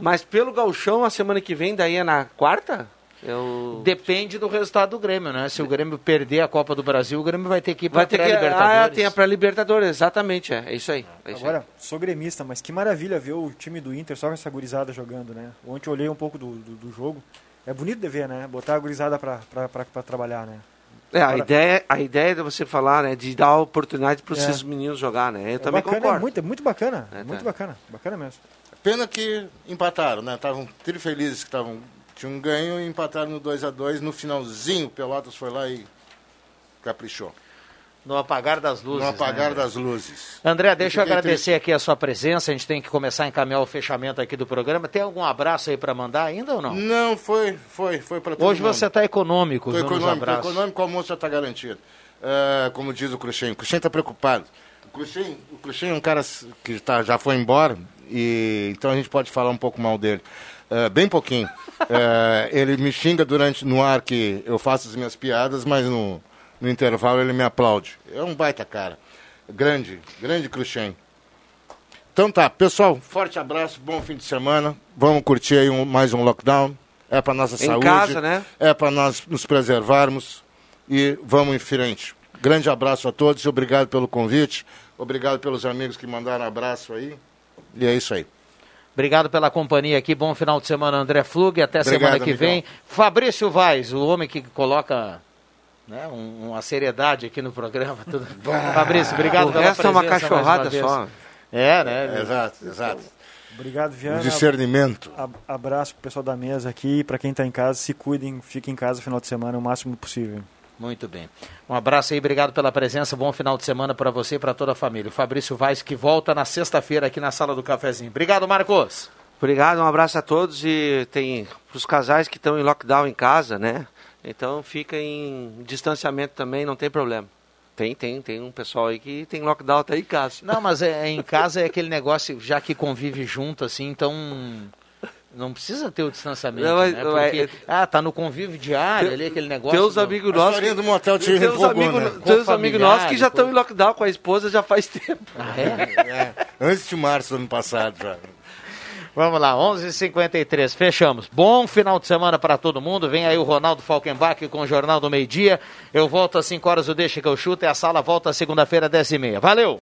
Mas pelo Gauchão, a semana que vem, daí é na quarta? Eu... Depende do resultado do Grêmio, né? Se o Grêmio perder a Copa do Brasil, o Grêmio vai ter que ir para a ter que... Ah, tem a pré-Libertadores, exatamente, é, é isso aí. é isso aí. Agora, sou gremista, mas que maravilha ver o time do Inter só com essa gurizada jogando, né? Ontem eu olhei um pouco do, do, do jogo. É bonito de ver, né? Botar a gurizada pra trabalhar, né? É, a ideia, a ideia de você falar, né, de dar a oportunidade para É. esses meninos jogar, né? Eu É também bacana, concordo. É muito, é muito bacana, É, muito tá. bacana, bacana mesmo. Pena que empataram, né? Estavam trifelizes que estavam tinham ganho e empataram no 2 a 2 No finalzinho, o Pelotas foi lá e caprichou. No apagar das luzes. No apagar né? das luzes. André, deixa eu agradecer aqui a sua presença. A gente tem que começar a encaminhar o fechamento aqui do programa. Tem algum abraço aí para mandar ainda ou não? Não, foi, foi, foi para todo Hoje mundo. você está econômico, Tô viu, econômico, tô econômico, o almoço já está garantido. Ah, como diz o Cruxem, o Cruxem está preocupado. O Cruxem, é um cara que tá, já foi embora, e então a gente pode falar um pouco mal dele. Ah, bem pouquinho. Ah, ele me xinga durante no ar que eu faço as minhas piadas, mas no, no intervalo ele me aplaude. É um baita cara. Grande, grande Cruxem. Então tá, pessoal, forte abraço, bom fim de semana. Vamos curtir aí um- mais um lockdown. É para nossa Em saúde. casa, né? É para nós nos preservarmos e vamos em frente. Grande abraço a todos, obrigado pelo convite, obrigado pelos amigos que mandaram abraço aí. E é isso aí. Obrigado pela companhia aqui. Bom final de semana, André Flug. Até Obrigado, semana que amigão. vem. Fabrício Vaz, o homem que coloca né, um- uma seriedade aqui no programa. Tudo. Fabrício, obrigado O pela resto é uma presença cachorrada vez. só. É, né? Exato, exato. Obrigado, Viana. O discernimento. Ab- Abraço pro pessoal da mesa aqui. Para quem está em casa, se cuidem, fiquem em casa no final de semana o máximo possível. Muito bem. Um abraço aí, obrigado pela presença. Bom final de semana para você e para toda a família. O Fabrício Vaz que volta na sexta-feira aqui na sala do cafezinho. Obrigado, Marcos. Obrigado, um abraço a todos e tem os casais que estão em lockdown em casa, né? Então fica em distanciamento também, não tem problema. Tem, tem, tem um pessoal aí que tem lockdown até em casa. Não, mas é, em casa é aquele negócio, já que convive junto, assim, então não precisa ter o distanciamento, Não, mas- né? Porque, mas- ah, tá no convívio diário ali, aquele negócio. Do- amigos nossos. do motel te tem uns empolgou, amigos, né? Com amigos nossos que já estão em lockdown com a esposa já faz tempo. Ah, é? Antes de março do ano passado já. Vamos lá, 11:53 fechamos. Bom final de semana para todo mundo. Vem aí o Ronaldo Falkenbach com o Jornal do Meio Dia. Eu volto às 5 horas, o Deixa que eu chuto. E a sala volta segunda-feira, 10h30. Valeu!